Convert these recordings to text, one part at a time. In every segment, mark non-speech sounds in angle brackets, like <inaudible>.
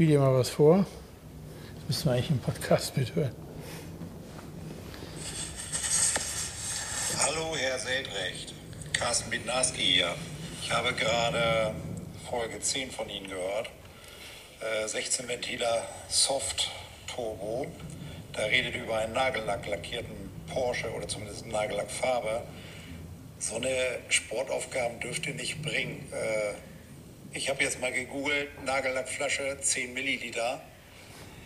Spiele dir mal was vor. Das müssen wir eigentlich im Podcast mithören. Hallo, Herr Seldrecht. Carsten Bednarski hier. Ich habe gerade Folge 10 von Ihnen gehört. Äh, 16 Ventiler Soft Turbo. Da redet über einen Nagellack lackierten Porsche oder zumindest Nagellackfarbe. So eine Sportaufgaben dürft ihr nicht bringen. Äh, ich habe jetzt mal gegoogelt, Nagellackflasche 10 Milliliter.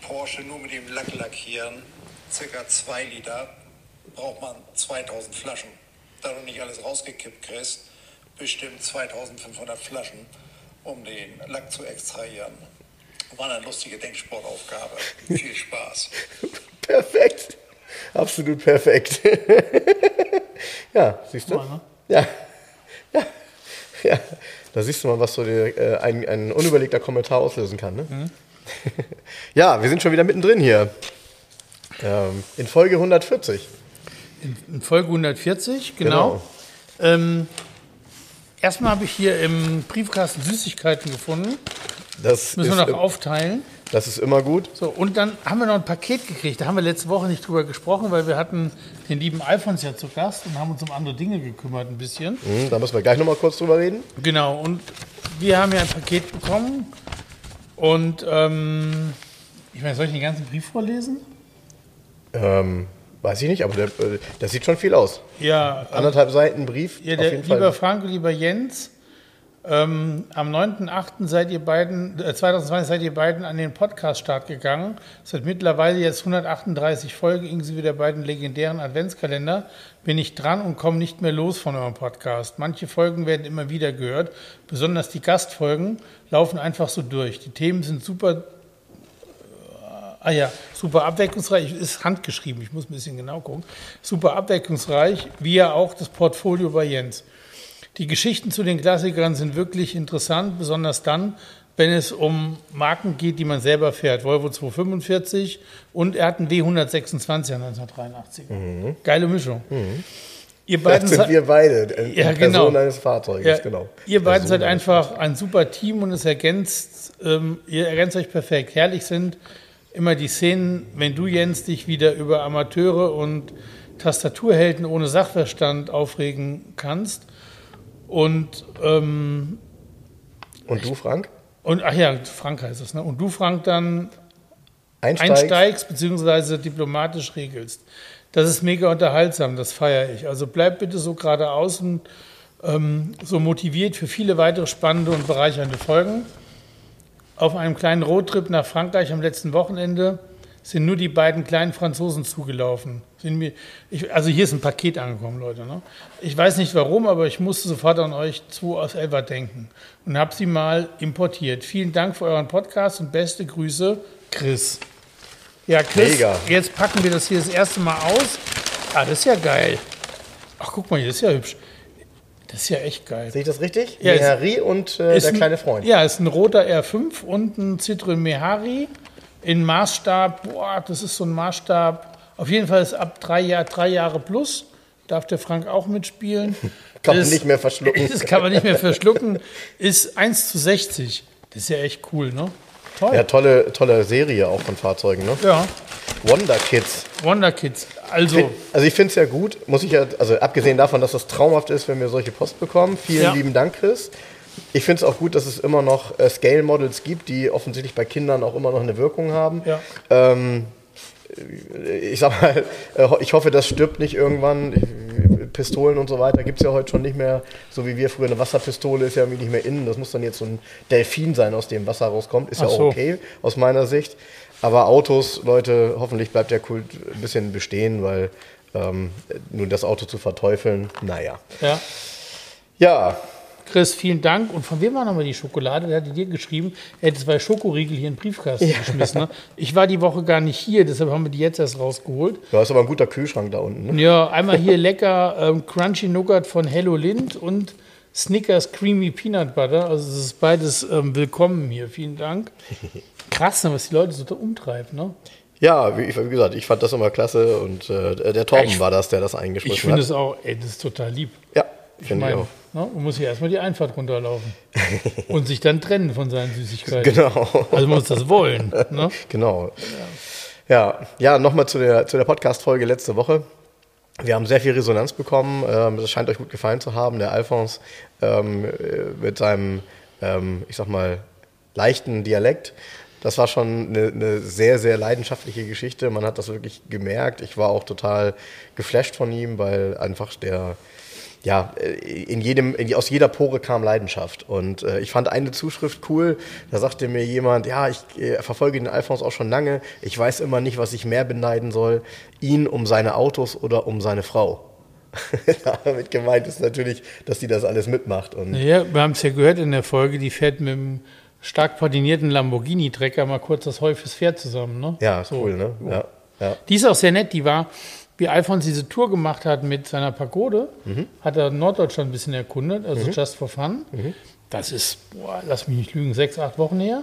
Porsche nur mit dem Lack lackieren, circa 2 Liter, braucht man 2000 Flaschen. Da du nicht alles rausgekippt kriegst, bestimmt 2500 Flaschen, um den Lack zu extrahieren. War eine lustige Denksportaufgabe. <laughs> Viel Spaß. Perfekt. Absolut perfekt. <laughs> ja, siehst du? Mal, ne? Ja. ja. Ja. Da siehst du mal, was so die, äh, ein, ein unüberlegter Kommentar auslösen kann. Ne? Mhm. <laughs> ja, wir sind schon wieder mittendrin hier. Ähm, in Folge 140. In, in Folge 140, genau. Ähm, erstmal habe ich hier im Briefkasten Süßigkeiten gefunden. Das Müssen wir noch aufteilen. Das ist immer gut. So, und dann haben wir noch ein Paket gekriegt. Da haben wir letzte Woche nicht drüber gesprochen, weil wir hatten den lieben Alfons ja zu Gast und haben uns um andere Dinge gekümmert ein bisschen. Hm, da müssen wir gleich nochmal kurz drüber reden. Genau, und wir haben ja ein Paket bekommen. Und ähm, ich meine, soll ich den ganzen Brief vorlesen? Ähm, weiß ich nicht, aber der, äh, das sieht schon viel aus. Ja, Anderthalb Seiten Brief. Ja, der, lieber Fall. Frank, lieber Jens, ähm, am 9.8. seid ihr beiden, äh, 2020 seid ihr beiden an den Podcast-Start gegangen. Seit mittlerweile jetzt 138 Folgen, inklusive der beiden legendären Adventskalender, bin ich dran und komme nicht mehr los von eurem Podcast. Manche Folgen werden immer wieder gehört, besonders die Gastfolgen laufen einfach so durch. Die Themen sind super Ah ja, super abwechslungsreich, ist handgeschrieben, ich muss ein bisschen genau gucken. Super abwechslungsreich, wie ja auch das Portfolio bei Jens. Die Geschichten zu den Klassikern sind wirklich interessant, besonders dann, wenn es um Marken geht, die man selber fährt. Volvo 245 und er hat einen W126 1983. Geile Mischung. Ihr Das beiden sind seid- wir beide. äh, Ja, Person genau. eines Fahrzeuges, ja, genau. Ihr beiden Person seid eines einfach ein super Team und es ergänzt, ähm, ihr ergänzt euch perfekt. Herrlich sind immer die Szenen, wenn du, Jens, dich wieder über Amateure und Tastaturhelden ohne Sachverstand aufregen kannst. Und, ähm, Und du, Frank? und ach ja, Frank heißt es, ne? Und du, Frank, dann Einsteigst? einsteigst beziehungsweise diplomatisch regelst. Das ist mega unterhaltsam, das feiere ich. Also bleib bitte so geradeaus und ähm, so motiviert für viele weitere spannende und bereichernde Folgen. Auf einem kleinen Roadtrip nach Frankreich am letzten Wochenende sind nur die beiden kleinen Franzosen zugelaufen. Mir, ich, also hier ist ein Paket angekommen, Leute. Ne? Ich weiß nicht warum, aber ich musste sofort an euch 2 aus Elva denken und habe sie mal importiert. Vielen Dank für euren Podcast und beste Grüße, Chris. Ja, Chris, Mega. jetzt packen wir das hier das erste Mal aus. Ah, das ist ja geil. Ach, guck mal, hier, das ist ja hübsch. Das ist ja echt geil. Sehe ich das richtig? Ja, ist- Mehari und äh, Ist der ein- kleine Freund. Ja, ist ein roter R5 und ein Citroën Mehari in Maßstab. Boah, das ist so ein Maßstab. Auf jeden Fall ist ab drei, Jahr, drei Jahre plus. Darf der Frank auch mitspielen. <laughs> Kann man nicht mehr verschlucken. <laughs> Das kann man nicht mehr verschlucken. Ist 1 zu 60. Das ist ja echt cool, ne? Toll. Ja, tolle, tolle Serie auch von Fahrzeugen, ne? Ja, Wonder Kids. Wonder Kids. Also, Also ich finde es ja gut, muss ich ja, also abgesehen davon, dass das traumhaft ist, wenn wir solche Post bekommen. Vielen Ja. lieben Dank, Chris. Ich finde es auch gut, dass es immer noch äh, Scale-Models gibt, die offensichtlich bei Kindern auch immer noch eine Wirkung haben. ja. Ähm, ich sag mal, <laughs> äh, ich hoffe, das stirbt nicht irgendwann. Pistolen und so weiter gibt es ja heute schon nicht mehr. So wie wir früher eine Wasserpistole ist ja irgendwie nicht mehr innen. Das muss dann jetzt so ein Delfin sein, aus dem Wasser rauskommt. Ist ja Ach auch so. okay aus meiner Sicht. Aber Autos, Leute, hoffentlich bleibt der Kult ein bisschen bestehen, weil ähm, nur das Auto zu verteufeln, naja. ja. Ja, Chris, vielen Dank. Und von wem war nochmal die Schokolade? Der hatte dir geschrieben, er hätte zwei Schokoriegel hier in den Briefkasten geschmissen. Ne? Ich war die Woche gar nicht hier, deshalb haben wir die jetzt erst rausgeholt. Da ist aber ein guter Kühlschrank da unten. Ne? Ja, einmal hier lecker ähm, Crunchy Nougat von Hello Lind und Snickers Creamy Peanut Butter. Also es ist beides ähm, willkommen hier. Vielen Dank. <laughs> Krass, ne, was die Leute so da umtreibt, ne? Ja, wie, wie gesagt, ich fand das immer klasse und äh, der Torben Ich- war das, der das eingeschmissen Ich finde hat. es auch, ey, das ist total lieb. ja, Ich meine, ne, man muss ja erstmal die Einfahrt runterlaufen <laughs> und sich dann trennen von seinen Süßigkeiten. Genau. Also man muss das wollen. Ne? <laughs> Genau. Ja, ja, nochmal zu der, zu der Podcast-Folge letzte Woche. Wir haben sehr viel Resonanz bekommen. Ähm, das scheint euch gut gefallen zu haben. Der Alphonse ähm, äh, mit seinem, ähm, ich sag mal, leichten Dialekt. Das war schon eine, eine sehr, sehr leidenschaftliche Geschichte. Man hat das wirklich gemerkt. Ich war auch total geflasht von ihm, weil einfach der, ja, äh, in jedem, in, aus jeder Pore kam Leidenschaft. Und äh, ich fand eine Zuschrift cool. Da sagte mir jemand, ja, ich äh, verfolge den Alphons auch schon lange. Ich weiß immer nicht, was ich mehr beneiden soll. Ihn um seine Autos oder um seine Frau. <laughs> Damit gemeint ist natürlich, dass die das alles mitmacht. Und Ja, wir haben es ja gehört in der Folge, die fährt mit einem stark patinierten Lamborghini-Trecker mal kurz das Heu fürs Pferd zusammen. Ne? ja, So. cool, ne? Ja, ja. Die ist auch sehr nett, die war, wie Alfons diese Tour gemacht hat mit seiner Pagode, Mhm. hat er Norddeutschland ein bisschen erkundet, also just for fun. Mhm. Das ist, boah, lass mich nicht lügen, sechs, acht Wochen her.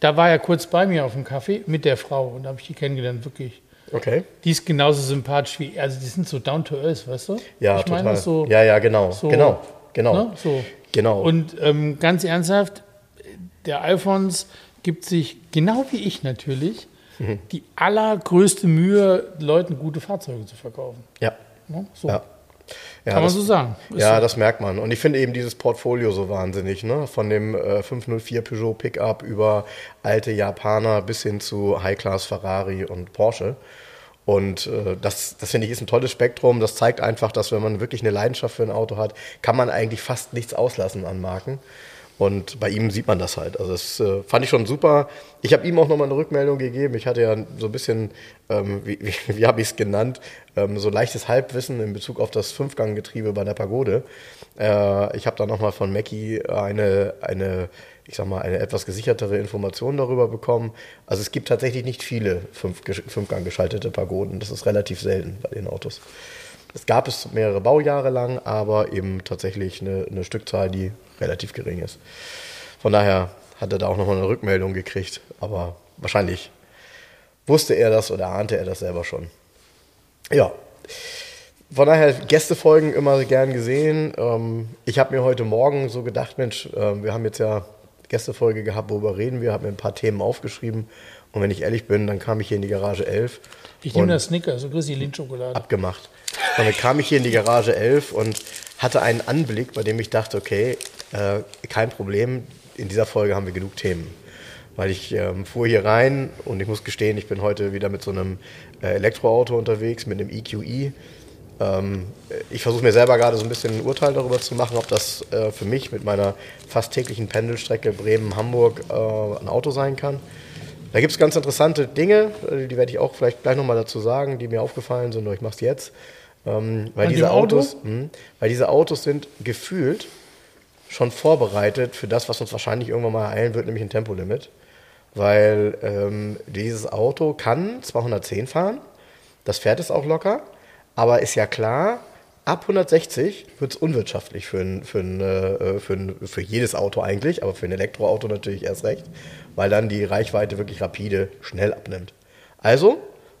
Da war er kurz bei mir auf dem Kaffee mit der Frau und da habe ich die kennengelernt, wirklich. Okay. Die ist genauso sympathisch wie, also die sind so down to earth, weißt du? Ja, ich total. meine so. ja, ja, genau. so- genau. Genau. Ne? So. Genau. Und ähm, ganz ernsthaft, der Alfons gibt sich, genau wie ich natürlich, Mhm. die allergrößte Mühe, Leuten gute Fahrzeuge zu verkaufen. ja. Ne? So. Ja. Ja, Kann man das- so sagen. Ist Ja, so. das merkt man. Und ich finde eben dieses Portfolio so wahnsinnig, ne? Von dem äh, 504 Peugeot Pickup über alte Japaner bis hin zu High-Class Ferrari und Porsche. Und äh, das, das finde ich ist ein tolles Spektrum. Das zeigt einfach, dass wenn man wirklich eine Leidenschaft für ein Auto hat, kann man eigentlich fast nichts auslassen an Marken. Und bei ihm sieht man das halt. Also das äh, fand ich schon super. Ich habe ihm auch nochmal eine Rückmeldung gegeben. Ich hatte ja so ein bisschen, ähm, wie, wie, <laughs> wie habe ich es genannt, ähm, so leichtes Halbwissen in Bezug auf das Fünfganggetriebe bei der Pagode. Äh, ich habe da nochmal von Mackie eine, eine, ich sag mal, eine etwas gesichertere Information darüber bekommen. Also es gibt tatsächlich nicht viele Fünf, Fünfgang geschaltete Pagoden. Das ist relativ selten bei den Autos. Es gab es mehrere Baujahre lang, aber eben tatsächlich eine, eine Stückzahl, die relativ gering ist. Von daher hat er da auch nochmal eine Rückmeldung gekriegt, aber wahrscheinlich wusste er das oder ahnte er das selber schon. Ja, von daher Gästefolgen immer gern gesehen. Ähm, ich habe mir heute Morgen so gedacht, Mensch, äh, wir haben jetzt ja Gästefolge gehabt, worüber reden wir, habe mir ein paar Themen aufgeschrieben und wenn ich ehrlich bin, dann kam ich hier in die Garage 11 Ich nehme und- das Snickers, so grüß die Lindschokolade. abgemacht. Und dann kam ich hier in die Garage 11 und hatte einen Anblick, bei dem ich dachte, okay, äh, kein Problem, in dieser Folge haben wir genug Themen. Weil ich ähm, fuhr hier rein und ich muss gestehen, ich bin heute wieder mit so einem äh, Elektroauto unterwegs, mit einem EQE. Ähm, ich versuche mir selber gerade so ein bisschen ein Urteil darüber zu machen, ob das äh, für mich mit meiner fast täglichen Pendelstrecke Bremen-Hamburg äh, ein Auto sein kann. Da gibt es ganz interessante Dinge, äh, die werde ich auch vielleicht gleich nochmal dazu sagen, die mir aufgefallen sind, aber ich mache es jetzt. Ähm, weil, An diese Auto? Autos, mh, weil diese Autos sind gefühlt schon vorbereitet für das, was uns wahrscheinlich irgendwann mal ereilen wird, nämlich ein Tempolimit. Weil ähm, dieses Auto kann 210 fahren, das fährt es auch locker, aber ist ja klar, ab 160 wird es unwirtschaftlich für, ein, für, ein, äh, für, ein, für jedes Auto eigentlich, aber für ein Elektroauto natürlich erst recht, weil dann die Reichweite wirklich rapide schnell abnimmt. Also,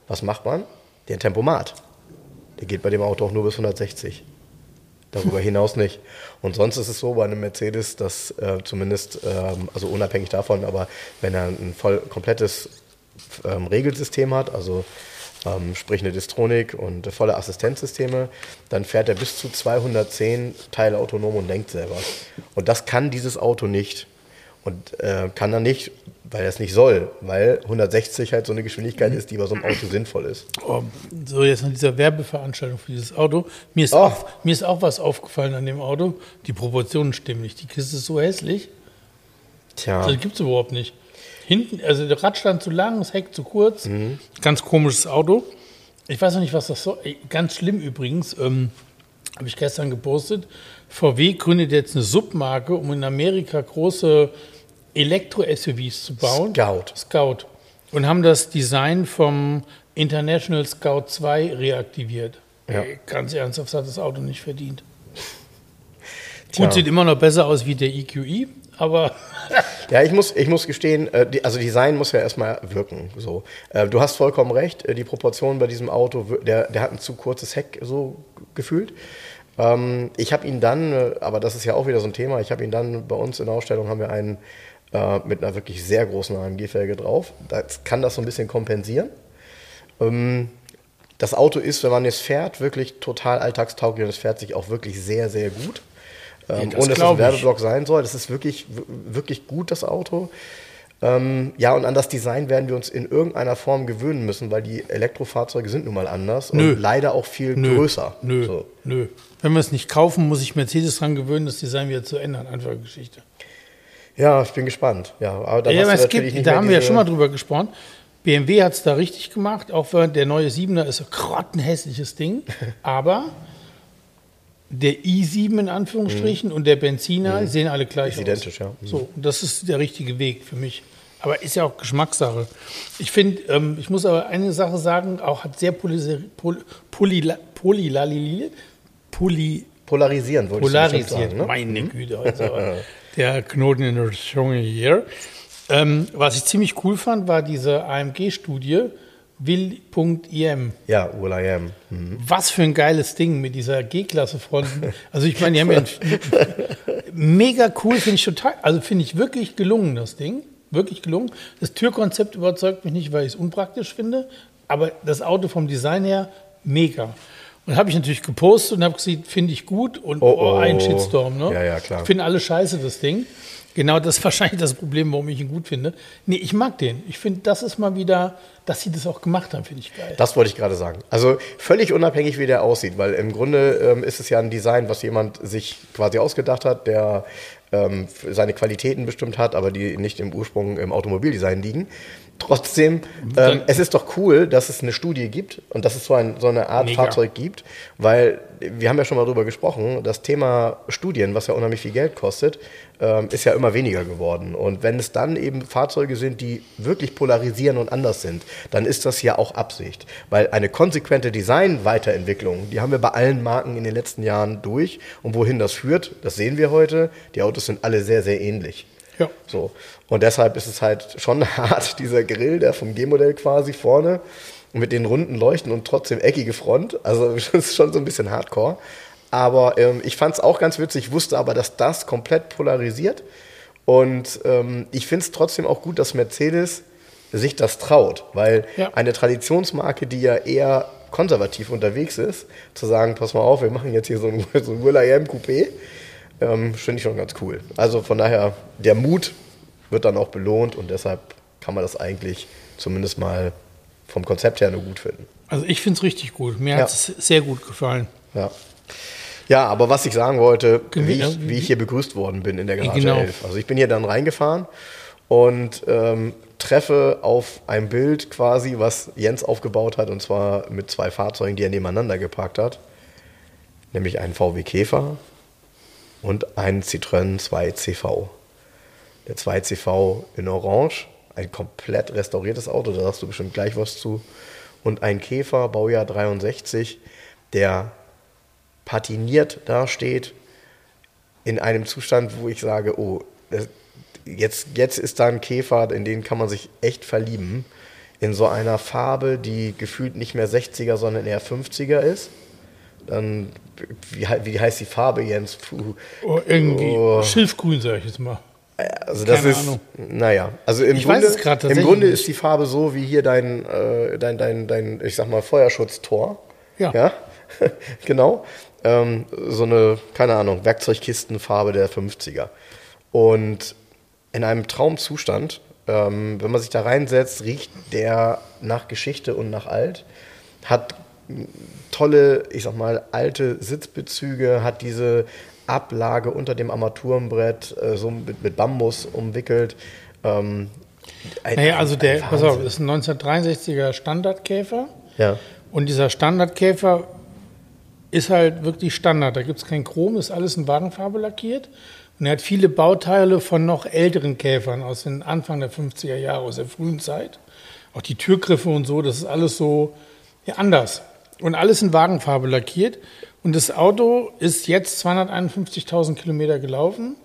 was macht man? Den Tempomat. Der geht bei dem Auto auch nur bis 160. Darüber <laughs> hinaus nicht. Und sonst ist es so bei einem Mercedes, dass äh, zumindest, ähm, also unabhängig davon, aber wenn er ein voll komplettes ähm, Regelsystem hat, also ähm, sprich eine Distronik und volle Assistenzsysteme, dann fährt er bis zu 210 Teile autonom und lenkt selber. Und das kann dieses Auto nicht. Und äh, kann er nicht, weil er es nicht soll, weil 160 halt so eine Geschwindigkeit ist, die bei so einem Auto sinnvoll ist. Oh, so, jetzt an dieser Werbeveranstaltung für dieses Auto. Mir ist, Oh. auch, mir ist auch was aufgefallen an dem Auto. Die Proportionen stimmen nicht. Die Kiste ist so hässlich. Tja. Das gibt es überhaupt nicht. Hinten, also der Radstand zu lang, das Heck zu kurz. Mhm. Ganz komisches Auto. Ich weiß noch nicht, was das. Ey, Ganz schlimm übrigens. Ähm, habe ich gestern gepostet. VW gründet jetzt eine Submarke, um in Amerika große Elektro-SUVs zu bauen. Scout. Scout. Und haben das Design vom International Scout 2 reaktiviert. Ja. Ganz ernsthaft hat das Auto nicht verdient. <laughs> Tja. Gut, sieht immer noch besser aus wie der EQI, aber Ja, ich muss, ich muss gestehen, äh, also Design muss ja erstmal wirken. So. Äh, du hast vollkommen recht, äh, die Proportion bei diesem Auto, der, der hat ein zu kurzes Heck so gefühlt. Ähm, ich habe ihn dann, aber das ist ja auch wieder so ein Thema, ich habe ihn dann bei uns in der Ausstellung haben wir einen mit einer wirklich sehr großen AMG-Felge drauf. Das kann das so ein bisschen kompensieren. Ähm, das Auto ist, wenn man es fährt, wirklich total alltagstauglich und es fährt sich auch wirklich sehr, sehr gut. Ähm, das ohne dass es ein. Werbeblock sein soll. Das ist wirklich, wirklich gut, das Auto. Ähm, ja, und an das Design werden wir uns in irgendeiner Form gewöhnen müssen, weil die Elektrofahrzeuge sind nun mal anders Nö. und leider auch viel nö, größer. Nö, So. nö. Wenn wir es nicht kaufen, muss ich Mercedes dran gewöhnen, das Design wieder zu ändern. Einfache Geschichte. Ja, ich bin gespannt. Ja, aber dann Ja, aber es gibt, da haben wir ja schon mal drüber gesprochen. BMW hat es da richtig gemacht, auch wenn der neue 7er ist ein grottenhässliches Ding. <laughs> aber der i7 in Anführungsstrichen und der Benziner sehen alle gleich Mhm. Ist identisch, ja. Mhm. So, das ist der richtige Weg für mich. Aber ist ja auch Geschmackssache. Ich finde, ähm, ich muss aber eine Sache sagen, auch hat sehr poly, poly, poly, Polarisieren, wollte ich polarisiert. bestimmt sagen. Ne? Meine Güte, heute ist aber der Knoten in der Zunge hier. Ähm, was ich ziemlich cool fand, war diese AMG-Studie will.im. Ja, Will I Am. Hm. Was für ein geiles Ding mit dieser G-Klasse-Front. Also ich meine, die haben ja ein, mega cool, finde ich total, also finde ich wirklich gelungen, das Ding. Wirklich gelungen. Das Türkonzept überzeugt mich nicht, weil ich es unpraktisch finde, aber das Auto vom Design her mega. Und habe ich natürlich gepostet und habe gesagt, finde ich gut und Oh, oh, ein oh. Shitstorm. Ne? Ja, ja, klar. Finden alle scheiße, das Ding. Genau das ist <laughs> wahrscheinlich das Problem, warum ich ihn gut finde. Nee, ich mag den. Ich finde, das ist mal wieder, dass sie das auch gemacht haben, finde ich geil. Das wollte ich gerade sagen. Also völlig unabhängig, wie der aussieht, weil im Grunde ähm, ist es ja ein Design, was jemand sich quasi ausgedacht hat, der ähm, seine Qualitäten bestimmt hat, aber die nicht im Ursprung im Automobildesign liegen. Trotzdem, ähm, es ist doch cool, dass es eine Studie gibt und dass es so, ein, so eine Art Mega. Fahrzeug gibt, weil wir haben ja schon mal drüber gesprochen, das Thema Studien, was ja unheimlich viel Geld kostet, ähm, ist ja immer weniger geworden. Und wenn es dann eben Fahrzeuge sind, die wirklich polarisieren und anders sind, dann ist das ja auch Absicht. Weil eine konsequente Design-Weiterentwicklung, die haben wir bei allen Marken in den letzten Jahren durch. Und wohin das führt, das sehen wir heute. Die Autos sind alle sehr, sehr ähnlich. Ja. So. Und deshalb ist es halt schon <laughs> hart, dieser Grill, der vom G-Modell quasi vorne mit den runden Leuchten und trotzdem eckige Front. Also <laughs> das ist schon so ein bisschen hardcore. Aber ähm, ich fand es auch ganz witzig, wusste aber, dass das komplett polarisiert. Und ähm, ich finde es trotzdem auch gut, dass Mercedes sich das traut, weil Ja. eine Traditionsmarke, die ja eher konservativ unterwegs ist, zu sagen, pass mal auf, wir machen jetzt hier so ein, <laughs> so ein Will I Am Coupé, ähm, finde ich schon ganz cool. Also von daher, der Mut wird dann auch belohnt und deshalb kann man das eigentlich zumindest mal vom Konzept her nur gut finden. Also ich finde es richtig gut. Mir Ja. hat es sehr gut gefallen. Ja. Ja, aber was ich sagen wollte, wie ich, wie ich hier begrüßt worden bin in der Garage Genau. 11. Also ich bin hier dann reingefahren und ähm, treffe auf ein Bild quasi, was Jens aufgebaut hat, und zwar mit zwei Fahrzeugen, die er nebeneinander geparkt hat. Nämlich einen VW Käfer und einen Citroën 2CV. Der 2CV in Orange, ein komplett restauriertes Auto, da sagst du bestimmt gleich was zu. Und ein Käfer, Baujahr 63, der patiniert dasteht, in einem Zustand, wo ich sage, oh, jetzt, jetzt ist da ein Käfer, in den kann man sich echt verlieben. In so einer Farbe, die gefühlt nicht mehr 60er, sondern eher 50er ist. Dann, wie, wie heißt die Farbe, Jens? Puh. Oh, irgendwie Oh. Schilfgrün, sage ich jetzt mal. Also das Keine ist, Ahnung. naja, also im Ich Grunde, grad im Grunde ist die Farbe so wie hier dein, äh, dein, dein, dein, ich sag mal, Feuerschutztor. Ja. Ja, <laughs> genau. Ähm, so eine, keine Ahnung, Werkzeugkistenfarbe der 50er. Und in einem Traumzustand, ähm, wenn man sich da reinsetzt, riecht der nach Geschichte und nach alt, hat tolle, ich sag mal, alte Sitzbezüge, hat diese Ablage unter dem Armaturenbrett äh, so mit, mit Bambus umwickelt. Ähm, ein- Naja, also der, pass auf, ist ein 1963er Standardkäfer. Ja. Und dieser Standardkäfer ist halt wirklich Standard. Da gibt es kein Chrom, ist alles in Wagenfarbe lackiert. Und er hat viele Bauteile von noch älteren Käfern aus den Anfang der 50er Jahre, aus der frühen Zeit. Auch die Türgriffe und so, das ist alles so ja, anders. Und alles in Wagenfarbe lackiert. Und das Auto ist jetzt 251.000 Kilometer gelaufen.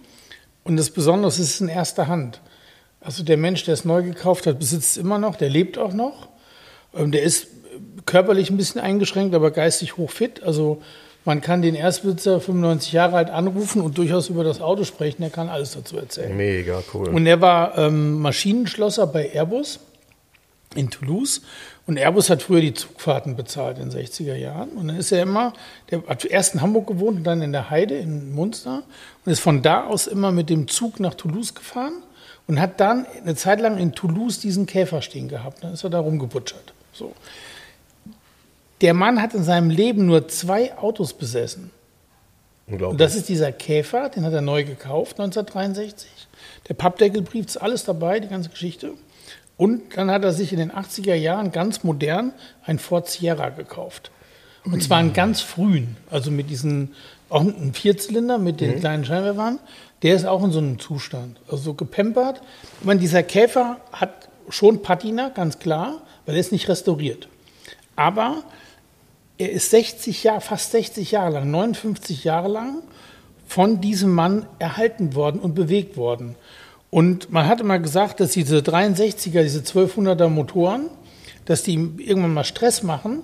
Und das Besondere ist, es ist in erster Hand. Also der Mensch, der es neu gekauft hat, besitzt es immer noch, der lebt auch noch. Ähm, der ist körperlich ein bisschen eingeschränkt, aber geistig hochfit. Also man kann den Erstbesitzer, 95 Jahre alt, anrufen und durchaus über das Auto sprechen. Er kann alles dazu erzählen. Mega cool. Und er war ähm, Maschinenschlosser bei Airbus in Toulouse. Und Airbus hat früher die Zugfahrten bezahlt in den 60er Jahren. Und dann ist er immer, der hat erst in Hamburg gewohnt und dann in der Heide in Munster und ist von da aus immer mit dem Zug nach Toulouse gefahren und hat dann eine Zeit lang in Toulouse diesen Käfer stehen gehabt. Dann ist er da rumgebutschert. So. Der Mann hat in seinem Leben nur zwei Autos besessen. Und das ist dieser Käfer, den hat er neu gekauft 1963. Der Pappdeckelbrief ist alles dabei, die ganze Geschichte. Und dann hat er sich in den 80er Jahren ganz modern ein Ford Sierra gekauft. Und zwar einen ganz frühen, also mit diesen, auch einen Vierzylinder mit den mhm. kleinen Scheinwerfern. Der ist auch in so einem Zustand, also so gepempert. Ich meine, dieser Käfer hat schon Patina, ganz klar, weil er ist nicht restauriert. Aber er ist 60 Jahre, fast 60 Jahre lang, 59 Jahre lang von diesem Mann erhalten worden und bewegt worden. Und man hat immer gesagt, dass diese 63er, diese 1200er Motoren, dass die ihm irgendwann mal Stress machen.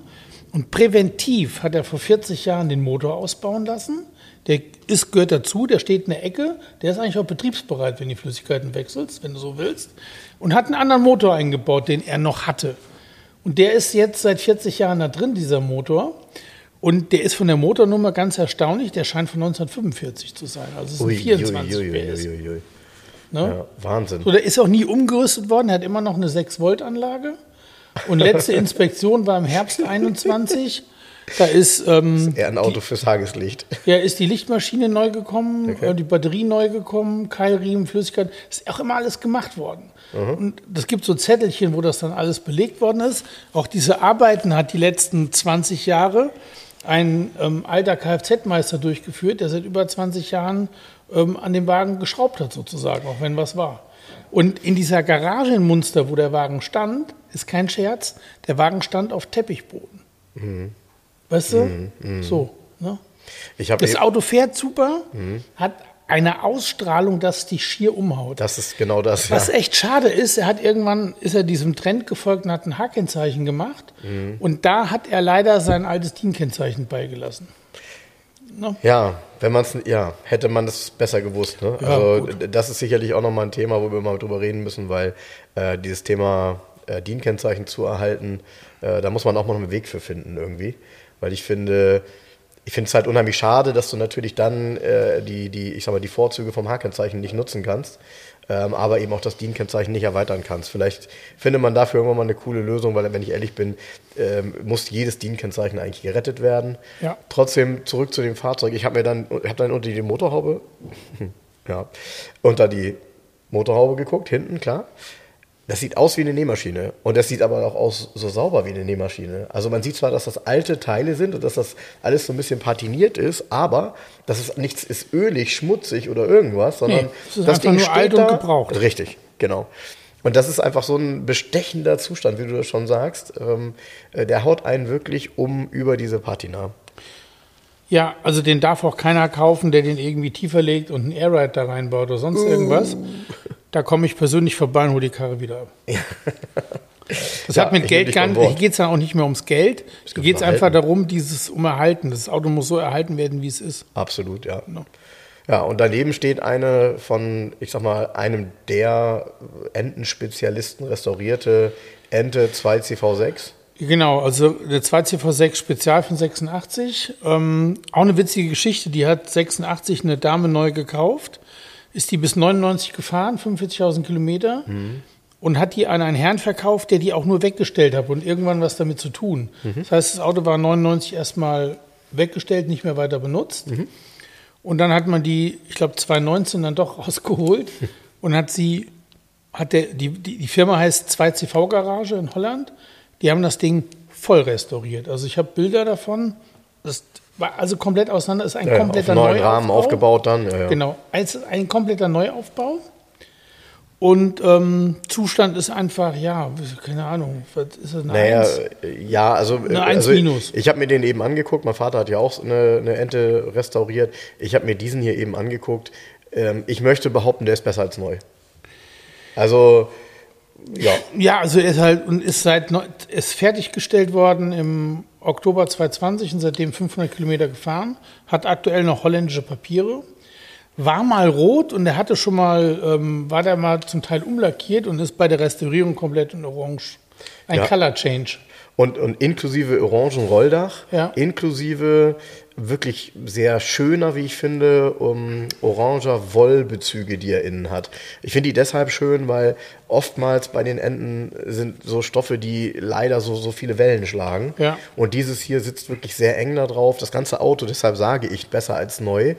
Und präventiv hat er vor 40 Jahren den Motor ausbauen lassen. Der ist, gehört dazu, der steht in der Ecke. Der ist eigentlich auch betriebsbereit, wenn die Flüssigkeiten wechselst, wenn du so willst. Und hat einen anderen Motor eingebaut, den er noch hatte. Und der ist jetzt seit 40 Jahren da drin, dieser Motor. Und der ist von der Motornummer ganz erstaunlich. Der scheint von 1945 zu sein. Also es sind 24 ui, ui, PS. Ui, ne? ja, Wahnsinn. So, der ist auch nie umgerüstet worden. Er hat immer noch eine 6-Volt-Anlage. Und letzte <laughs> Inspektion war im Herbst 21. Da ist, ähm, eher ein Auto die, fürs Tageslicht. Ja, ist die Lichtmaschine neu gekommen, okay. Die Batterie neu gekommen, Keilriemen, Flüssigkeit. Ist auch immer alles gemacht worden. Mhm. Und es gibt so Zettelchen, wo das dann alles belegt worden ist. Auch diese Arbeiten hat die letzten 20 Jahre ein ähm, alter Kfz-Meister durchgeführt, der seit über 20 Jahren ähm, an dem Wagen geschraubt hat, sozusagen, auch wenn was war. Und in dieser Garage in Munster, wo der Wagen stand, ist kein Scherz, der Wagen stand auf Teppichboden. Mhm. Weißt du? Mhm. So. Ne? das Auto fährt super, mhm. hat eine Ausstrahlung, dass dich schier umhaut. Das ist genau das. Was ja. echt schade ist, er hat irgendwann ist er diesem Trend gefolgt und hat ein H-Kennzeichen gemacht. Mhm. Und da hat er leider sein altes DIN-Kennzeichen beigelassen. No? Ja, wenn man es, ja, hätte man das besser gewusst. Ne? Ja, also gut. das ist sicherlich auch nochmal ein Thema, wo wir mal drüber reden müssen, weil äh, dieses Thema äh, DIN-Kennzeichen zu erhalten, äh, da muss man auch mal einen Weg für finden irgendwie. Weil ich finde, ich finde es halt unheimlich schade, dass du natürlich dann äh, die, die, ich sag mal, die Vorzüge vom H-Kennzeichen nicht nutzen kannst, ähm, aber eben auch das DIN-Kennzeichen nicht erweitern kannst. Vielleicht findet man dafür irgendwann mal eine coole Lösung, weil, wenn ich ehrlich bin, ähm, muss jedes DIN-Kennzeichen eigentlich gerettet werden. Ja. Trotzdem zurück zu dem Fahrzeug. Ich habe mir dann, habe dann unter die Motorhaube, <laughs> ja, unter die Motorhaube geguckt, hinten, klar. Das sieht aus wie eine Nähmaschine und das sieht aber auch aus so sauber wie eine Nähmaschine. Also man sieht zwar, dass das alte Teile sind und dass das alles so ein bisschen patiniert ist, aber dass es nichts ist ölig, schmutzig oder irgendwas, sondern nee, das Ding nur alt und gebraucht. Richtig, genau. Und das ist einfach so ein bestechender Zustand, wie du das schon sagst. Ähm, äh, der haut einen wirklich um über diese Patina. Ja, also den darf auch keiner kaufen, der den irgendwie tiefer legt und einen Airride da reinbaut oder sonst uh. irgendwas. Da komme ich persönlich vorbei und hole die Karre wieder ab. Das ja, hat mit Geld gar nicht, hier geht es dann auch nicht mehr ums Geld. Hier geht es einfach darum, dieses um Erhalten. Das Auto muss so erhalten werden, wie es ist. Absolut, ja. No. Ja, und daneben steht eine von, ich sag mal, einem der Entenspezialisten restaurierte Ente 2CV6. Genau, also der 2CV6 Spezial von 86. Ähm, auch eine witzige Geschichte. Die hat 86 eine Dame neu gekauft ist die bis 99 gefahren, 45.000 Kilometer. Mhm. Und hat die an einen Herrn verkauft, der die auch nur weggestellt hat und irgendwann was damit zu tun. Mhm. Das heißt, das Auto war 99 erstmal weggestellt, nicht mehr weiter benutzt. Mhm. Und dann hat man die, ich glaube, 2019 dann doch <laughs> rausgeholt und hat sie, hat der, die, die, die Firma heißt 2CV Garage in Holland. Die haben das Ding voll restauriert. Also ich habe Bilder davon. Das War also komplett auseinander, ist ein Ja, kompletter auf neuen Neuaufbau. Rahmen aufgebaut dann. Ja, ja. Genau, ist ein kompletter Neuaufbau. Und ähm, Zustand ist einfach, ja, keine Ahnung, was ist das? Eine Naja, Eins? ja, also, Eine also minus. ich habe mir den eben angeguckt. Mein Vater hat ja auch eine, eine Ente restauriert. Ich habe mir diesen hier eben angeguckt. Ähm, ich möchte behaupten, der ist besser als neu. Also, ja. Ja, also er ist halt und ist seit ist fertiggestellt worden im Oktober 2020 und seitdem 500 Kilometer gefahren. Hat aktuell noch holländische Papiere. War mal rot und er hatte schon mal, ähm, war der mal zum Teil umlackiert und ist bei der Restaurierung komplett in Orange. Ein Ja. Color Change. Und, und inklusive orangen Rolldach, Ja. inklusive wirklich sehr schöner, wie ich finde, um, oranger Wollbezüge, die er innen hat. Ich finde die deshalb schön, weil oftmals bei den Enten sind so Stoffe, die leider so, so viele Wellen schlagen. Ja. Und dieses hier sitzt wirklich sehr eng da drauf. Das ganze Auto, deshalb sage ich, besser als neu.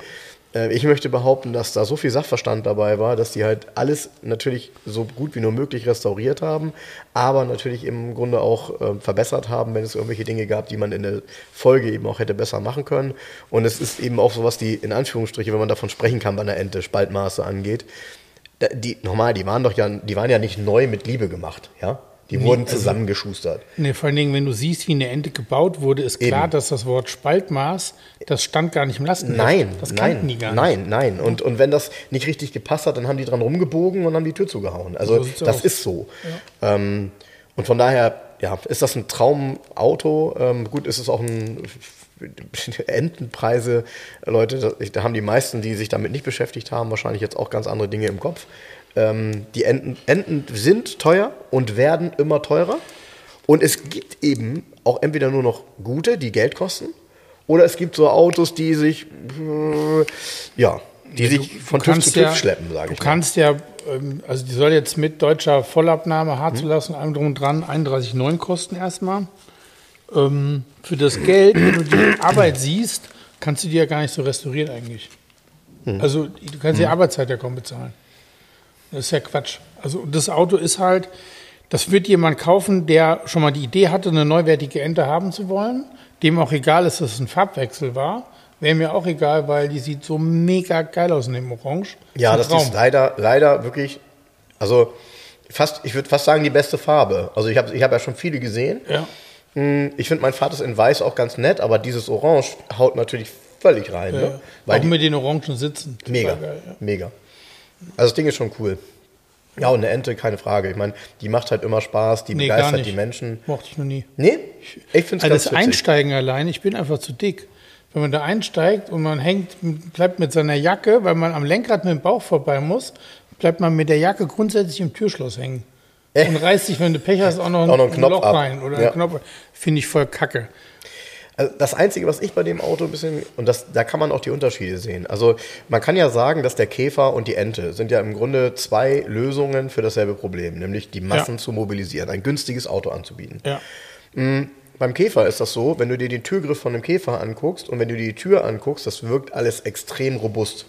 Äh, Ich möchte behaupten, dass da so viel Sachverstand dabei war, dass die halt alles natürlich so gut wie nur möglich restauriert haben, aber natürlich im Grunde auch äh, verbessert haben, wenn es irgendwelche Dinge gab, die man in der Folge eben auch hätte besser machen können. Und es ist eben auch sowas, die in Anführungsstriche, wenn man davon sprechen kann, bei einer Ente Spaltmaße angeht. Die, normal, die waren doch ja, die waren ja nicht neu mit Liebe gemacht, ja? Die wurden also- zusammengeschustert. Nee, vor allen Dingen, wenn du siehst, wie eine Ente gebaut wurde, ist klar, Eben. dass das Wort Spaltmaß, das stand gar nicht im Lastenheft. Nein, das kannten nein, die gar nicht. nein, nein. Und, und wenn das nicht richtig gepasst hat, dann haben die dran rumgebogen und haben die Tür zugehauen. Also So das aus. ist so. Ähm, und von daher, ja, ist das ein Traumauto. Ähm, gut, ist es auch ein <laughs> Entenpreise, Leute, da, haben die meisten, die sich damit nicht beschäftigt haben, wahrscheinlich jetzt auch ganz andere Dinge im Kopf. Ähm, die Enten, Enten sind teuer und werden immer teurer. Und es gibt eben auch entweder nur noch gute, die Geld kosten, oder es gibt so Autos, die sich, äh, ja, die sich von TÜV zu TÜV schleppen, sage Du ich mal. kannst ja, ähm, also die soll jetzt mit deutscher Vollabnahme, Hm. Haarzulassung, allem drum und dran 31,9 kosten erstmal. Ähm, für das Geld, wenn du die Arbeit siehst, kannst du die ja gar nicht so restaurieren eigentlich. Hm. Also du kannst die Arbeitszeit ja kaum bezahlen. Das ist ja Quatsch. Also das Auto ist halt, das wird jemand kaufen, der schon mal die Idee hatte, eine neuwertige Ente haben zu wollen, dem auch egal ist, dass es ein Farbwechsel war. Wäre mir auch egal, weil die sieht so mega geil aus in dem Orange. Ja, das Traum. ist leider, leider wirklich, also fast, ich würde fast sagen, die beste Farbe. Also ich habe ich hab ja schon viele gesehen. Ja. Hm, Ich finde mein Vater ist in Weiß auch ganz nett, aber dieses Orange haut natürlich völlig rein. Ja. Ne? Weil auch die, mit den orangen Sitzen. Mega, Geil, ja. mega. Also das Ding ist schon cool. Ja, und eine Ente, keine Frage. Ich meine, die macht halt immer Spaß, die Nee, begeistert die Menschen. Mochte ich noch nie. Nee, ich finde es Also ganz das witzig. Einsteigen allein, ich bin einfach zu dick. Wenn man da einsteigt und man hängt, bleibt mit seiner Jacke, weil man am Lenkrad mit dem Bauch vorbei muss, bleibt man mit der Jacke grundsätzlich im Türschloss hängen. Und reißt sich, wenn du Pech hast, auch noch, Auch noch einen ein Knopf Loch ab. rein oder Ja. einen Knopf. Finde ich voll kacke. Also das Einzige, was ich bei dem Auto ein bisschen, und das, da kann man auch die Unterschiede sehen. Also man kann ja sagen, dass der Käfer und die Ente sind ja im Grunde zwei Lösungen für dasselbe Problem, nämlich die Massen Ja. zu mobilisieren, ein günstiges Auto anzubieten. Ja. Beim Käfer ist das so, wenn du dir den Türgriff von dem Käfer anguckst und wenn du dir die Tür anguckst, das wirkt alles extrem robust.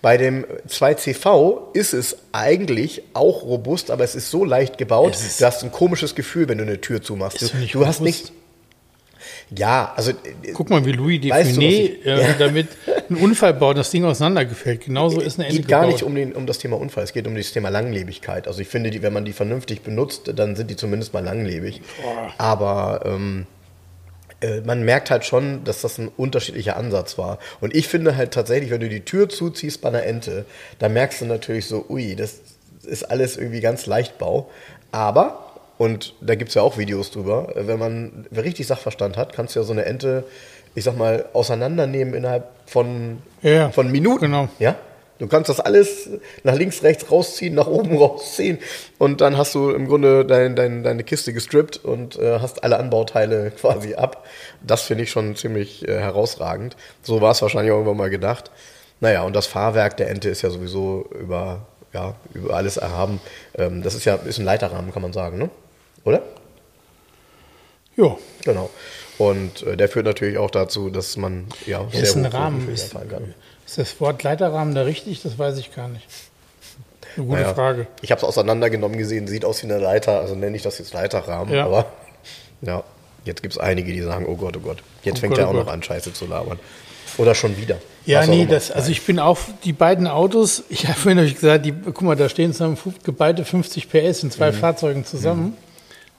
Bei dem 2CV ist es eigentlich auch robust, aber es ist so leicht gebaut, Es du hast ein komisches Gefühl, wenn du eine Tür zumachst. Du, du hast nicht. Ja, also. Guck mal, wie Louis Weißt was Define ich- äh, damit einen Unfall baut und das Ding auseinandergefällt. Genauso ist eine Es Ente geht gar gebaut. nicht um, den, um das Thema Unfall, es geht um das Thema Langlebigkeit. Also ich finde, die, wenn man die vernünftig benutzt, dann sind die zumindest mal langlebig. Aber ähm, äh, man merkt halt schon, dass das ein unterschiedlicher Ansatz war. Und ich finde halt tatsächlich, wenn du die Tür zuziehst bei einer Ente, dann merkst du natürlich so, ui, das ist alles irgendwie ganz Leichtbau. Aber, und da gibt es ja auch Videos drüber, äh, wenn man richtig Sachverstand hat, kannst du ja so eine Ente, ich sag mal, auseinandernehmen innerhalb von, Ja, von Minuten. genau. Ja? Du kannst das alles nach links, rechts rausziehen, nach oben <laughs> rausziehen und dann hast du im Grunde dein, dein, deine Kiste gestrippt und äh, hast alle Anbauteile <laughs> quasi ab. Das finde ich schon ziemlich äh, herausragend. So war es wahrscheinlich auch irgendwann mal gedacht. Naja, und das Fahrwerk der Ente ist ja sowieso über, ja, über alles erhaben. Ähm, das ist ja ist ein Leiterrahmen, kann man sagen, ne? Oder? Ja, Genau. Und äh, der führt natürlich auch dazu, dass man ja ist ein Rahmen. Ist, kann. Ist das Wort Leiterrahmen da richtig? Das weiß ich gar nicht. Eine gute Naja, Frage. Ich habe es auseinandergenommen gesehen, sieht aus wie eine Leiter, also nenne ich das jetzt Leiterrahmen, Ja. aber ja, Jetzt gibt es einige, die sagen, oh Gott, oh Gott, jetzt Oh fängt Gott, er oh auch noch Gott. an, Scheiße zu labern. Oder schon wieder. Ja, nee, das, also ich bin auch, die beiden Autos, <laughs> ich habe vorhin ich gesagt, die, guck mal, da stehen zusammen geballte 50 PS in Mhm. zwei Fahrzeugen zusammen.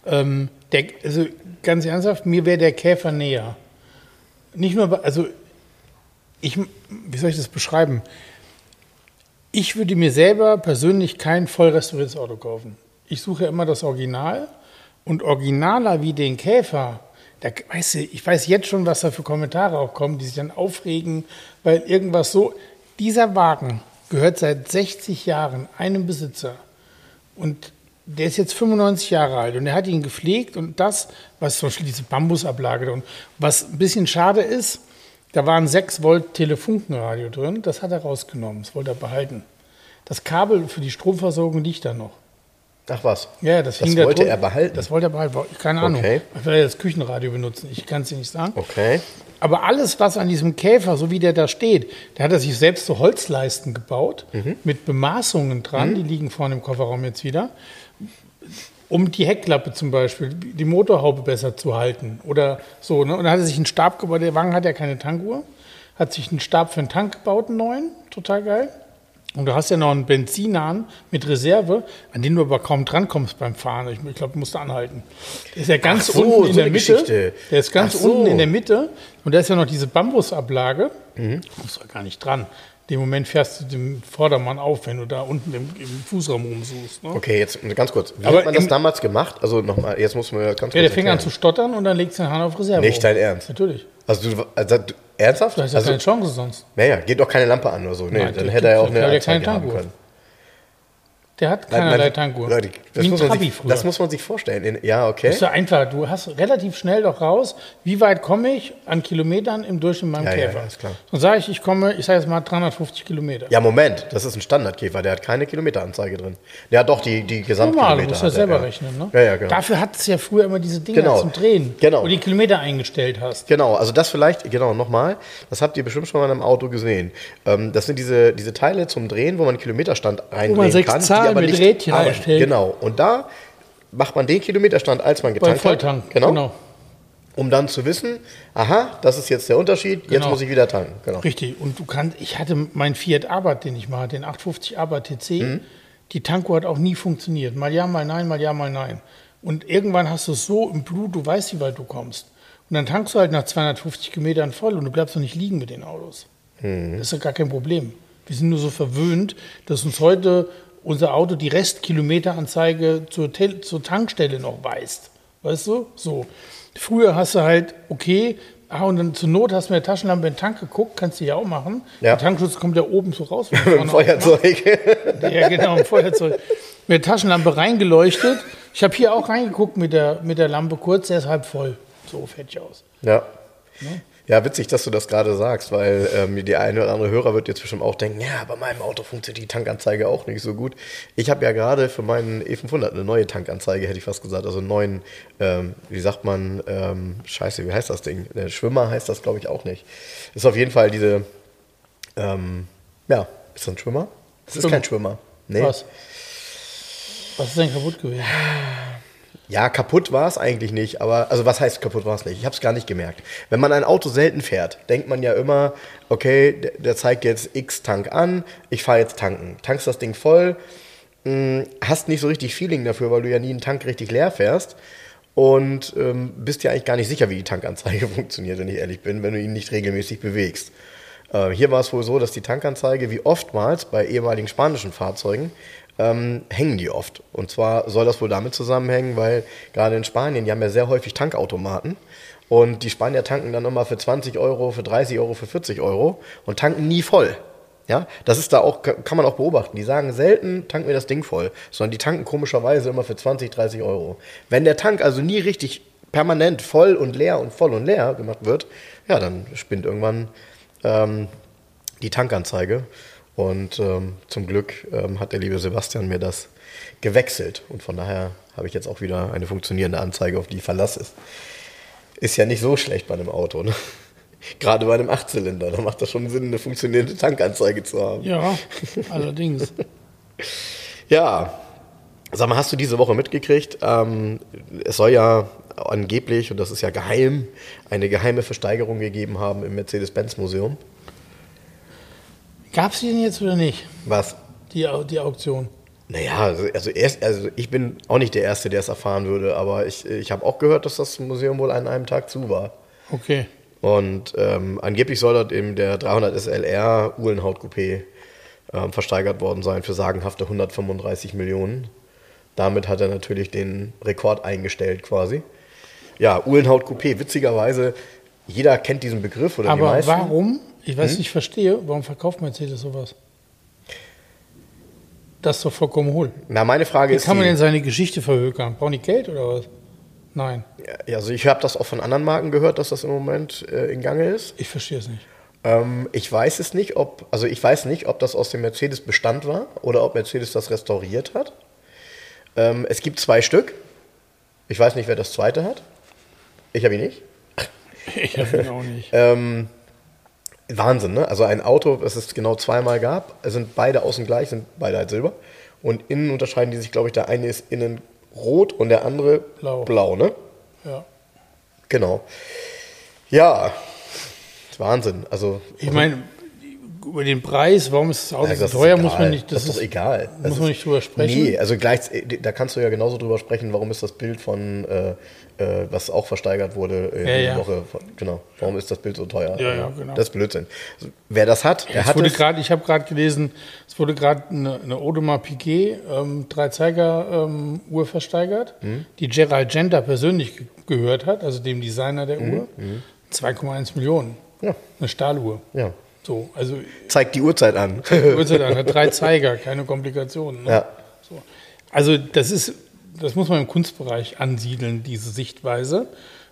Ähm, der, also ganz ernsthaft, mir wäre der Käfer näher. Nicht nur, bei- also ich, wie soll ich das beschreiben? Ich würde mir selber persönlich kein voll restauriertes Auto kaufen. Ich suche immer das Original und originaler wie den Käfer. Da, weißt du, ich weiß jetzt schon, was da für Kommentare auch kommen, die sich dann aufregen, weil irgendwas so. Dieser Wagen gehört seit 60 Jahren einem Besitzer und der ist jetzt 95 Jahre alt und er hat ihn gepflegt und das, was zum Beispiel diese Bambusablage und was ein bisschen schade ist, da waren 6 Volt Telefunkenradio drin, das hat er rausgenommen, das wollte er behalten. Das Kabel für die Stromversorgung liegt da noch. Ach was. Ja, das, Das da wollte drun- er behalten? Das wollte er behalten. Keine Ahnung. Okay. Ich ja das Küchenradio benutzen. Ich kann es dir nicht sagen. Okay. Aber alles, was an diesem Käfer, so wie der da steht, der hat er sich selbst so Holzleisten gebaut, Mhm. mit Bemaßungen dran, die liegen vorne im Kofferraum jetzt wieder, um die Heckklappe zum Beispiel, die Motorhaube besser zu halten oder so. Ne? Und dann hat er sich einen Stab gebaut, der Wagen hat ja keine Tankuhr, hat sich einen Stab für einen Tank gebaut, einen neuen, total geil. Und du hast ja noch einen Benzinhahn mit Reserve, an den du aber kaum drankommst beim Fahren. Ich, ich glaube, du musst anhalten. Der ist ja ganz so, unten in so der Mitte. Geschichte. Der ist ganz so. unten in der Mitte. Und da ist ja noch diese Bambusablage. Mhm. Da musst du gar nicht dran. Dem Moment fährst du dem Vordermann auf, wenn du da unten im, im Fußraum rumsuchst. Ne? Okay, jetzt ganz kurz. Wie Aber hat man das damals gemacht? Also nochmal, jetzt muss man ganz kurz Ja, der fing an zu stottern und dann legst du den Hahn auf Reserve. Nicht dein Ernst? Natürlich. Also, du, also du, ernsthaft? Da ist ja also, keine Chance sonst. naja, geht doch keine Lampe an oder so. Nee, Nein, dann hätte er ja auch eine ja keine Anzeige haben können. Der hat Nein, keinerlei nein, Tankuhr. Leute, das, muss man sich, früher. das muss man sich vorstellen. In, ja, okay. Das ist ja einfach, du hast relativ schnell doch raus, wie weit komme ich an Kilometern im Durchschnitt meinem Ja, Käfer. ja, ist klar. Dann sage ich, ich komme, ich sage jetzt mal 350 Kilometer. Ja, Moment, das ist ein Standardkäfer, der hat keine Kilometeranzeige drin. Der hat doch die, die Gesamtkilometer. Normal, du musst ja er, selber ja. rechnen. Ne? Ja, ja, genau. Dafür hat es ja früher immer diese Dinger Genau. zum Drehen, Genau. wo du die Kilometer eingestellt hast. Genau, also das vielleicht, genau, nochmal, das habt ihr bestimmt schon mal in einem Auto gesehen. Ähm, das sind diese, diese Teile zum Drehen, wo man einen Kilometerstand reindrehen sechs kann. die Zahlen aber mit nicht Rädchen arbeiten. einstellt. Genau, und da macht man den Kilometerstand, als man getankt Volltank. hat. Genau, Um dann zu wissen, aha, das ist jetzt der Unterschied, jetzt Genau. muss ich wieder tanken. Genau. Richtig. Und du kannst, ich hatte meinen Fiat Abarth, den ich mal hatte, den 850 Abarth TC. Mhm. Die Tankuhr hat auch nie funktioniert. Mal ja, mal nein, mal ja, mal nein. Und irgendwann hast du es so im Blut, du weißt, wie weit du kommst. Und dann tankst du halt nach 250 Kilometern voll und du bleibst doch nicht liegen mit den Autos. Mhm. Das ist ja gar kein Problem. Wir sind nur so verwöhnt, dass uns heute unser Auto die Restkilometeranzeige zur, zur Tankstelle noch weist. Weißt du? So. Früher hast du halt, okay, ah, und dann zur Not hast du mit der Taschenlampe in den Tank geguckt, kannst du ja auch machen. Ja. Der Tankschutz kommt ja oben so raus. <laughs> Mit dem Feuerzeug. <laughs> Ja, genau, ein Feuerzeug. Mit der Taschenlampe reingeleuchtet. Ich habe hier auch reingeguckt mit der, mit der Lampe kurz, der ist halb voll. So fertig aus. Ja. Ja, witzig, dass du das gerade sagst, weil ähm, die eine oder andere Hörer wird jetzt bestimmt auch denken, ja, bei meinem Auto funktioniert die Tankanzeige auch nicht so gut. Ich habe ja gerade für meinen E500 eine neue Tankanzeige, hätte ich fast gesagt, also einen neuen, ähm, wie sagt man, ähm, scheiße, wie heißt das Ding? Der Schwimmer heißt das, glaube ich, auch nicht. Ist auf jeden Fall diese, ähm, ja, ist das ein Schwimmer? Es ist kein Schwimmer. Nee. Was? Was ist denn kaputt gewesen? Ja, kaputt war es eigentlich nicht, aber also was heißt kaputt war es nicht? Ich habe es gar nicht gemerkt. Wenn man ein Auto selten fährt, denkt man ja immer, okay, der, zeigt jetzt X Tank an, ich fahre jetzt tanken. Tankst das Ding voll, mh, hast nicht so richtig Feeling dafür, weil du ja nie einen Tank richtig leer fährst und ähm, bist ja eigentlich gar nicht sicher, wie die Tankanzeige <laughs> funktioniert, wenn ich ehrlich bin, wenn du ihn nicht regelmäßig bewegst. Äh, hier war es wohl so, dass die Tankanzeige, wie oftmals bei ehemaligen spanischen Fahrzeugen, ähm, hängen die oft. Und zwar soll das wohl damit zusammenhängen, weil gerade in Spanien, die haben ja sehr häufig Tankautomaten. Und die Spanier tanken dann immer für 20 Euro, für 30 Euro, für 40 Euro und tanken nie voll. Ja, das ist da auch, kann man auch beobachten. Die sagen selten, tank mir das Ding voll, sondern die tanken komischerweise immer für 20, 30 Euro. Wenn der Tank also nie richtig permanent voll und leer und voll und leer gemacht wird, ja, dann spinnt irgendwann ähm, die Tankanzeige. Und ähm, zum Glück ähm, hat der liebe Sebastian mir das gewechselt. Und von daher habe ich jetzt auch wieder eine funktionierende Anzeige, auf die Verlass ist. Ist ja nicht so schlecht bei einem Auto. Ne? <laughs> Gerade bei einem Achtzylinder, da macht das schon Sinn, eine funktionierende Tankanzeige zu haben. Ja, allerdings. <laughs> Ja, Sag mal, hast du diese Woche mitgekriegt? Ähm, es soll ja angeblich, und das ist ja geheim, eine geheime Versteigerung gegeben haben im Mercedes-Benz-Museum. Gab es die denn jetzt oder nicht, Was? die, die Auktion? Naja, also, also, erst, also ich bin auch nicht der Erste, der es erfahren würde, aber ich, ich habe auch gehört, dass das Museum wohl an einem Tag zu war. Okay. Und ähm, angeblich soll dort eben der 300 SLR Uhlenhaut-Coupé ähm, versteigert worden sein für sagenhafte 135 Millionen. Damit hat er natürlich den Rekord eingestellt quasi. Ja, Uhlenhaut-Coupé, witzigerweise, jeder kennt diesen Begriff oder die Aber meisten. warum, ich weiß nicht, ich verstehe, warum verkauft Mercedes sowas? Das ist doch vollkommen hohl. Na, meine Frage Wie ist kann man die, denn seine Geschichte verhökern? Brauchen die Geld oder was? Nein, Ja, also ich habe das auch von anderen Marken gehört, dass das im Moment äh, in Gange ist. ich verstehe es nicht. Ähm, ich weiß es nicht, ob, also ich weiß nicht, ob das aus dem Mercedes-Bestand war oder ob Mercedes das restauriert hat. Ähm, es gibt zwei Stück. Ich weiß nicht, wer das zweite hat. Ich habe ihn nicht. Ich habe ihn auch nicht. <laughs> Ähm, Wahnsinn, ne? Also ein Auto, das es genau zweimal gab, sind beide außen gleich, sind beide halt Silber. Und innen unterscheiden die sich, glaube ich, der eine ist innen rot und der andere Blau. blau ne? Ja. Genau. Ja, Wahnsinn. Also Ich meine, über den Preis, warum ist das Auto Ja, so das teuer, muss man nicht. Das, ist doch egal. Das muss man ist- nicht drüber sprechen. Nee, also gleich, da kannst du ja genauso drüber sprechen, warum ist das Bild von, äh, äh, was auch versteigert wurde äh, Ja, die ja. Woche, von, genau, warum ist das Bild so teuer? Ja, ja, genau. Das ist Blödsinn. Also, wer das hat, der Es hat wurde es. grad, ich habe gerade gelesen, es wurde gerade eine, eine Audemars Piguet ähm, Dreizeiger-Uhr versteigert, Mhm. die Gerald Genter persönlich ge gehört hat, also dem Designer der Uhr. 2,1 Millionen. Mhm. Ja. Eine Stahluhr. Ja. So, also Zeigt die Uhrzeit an. Uhrzeit an, hat drei <laughs> Zeiger, keine Komplikationen. Ne? ja. So. Also das ist, das muss man im Kunstbereich ansiedeln, diese Sichtweise.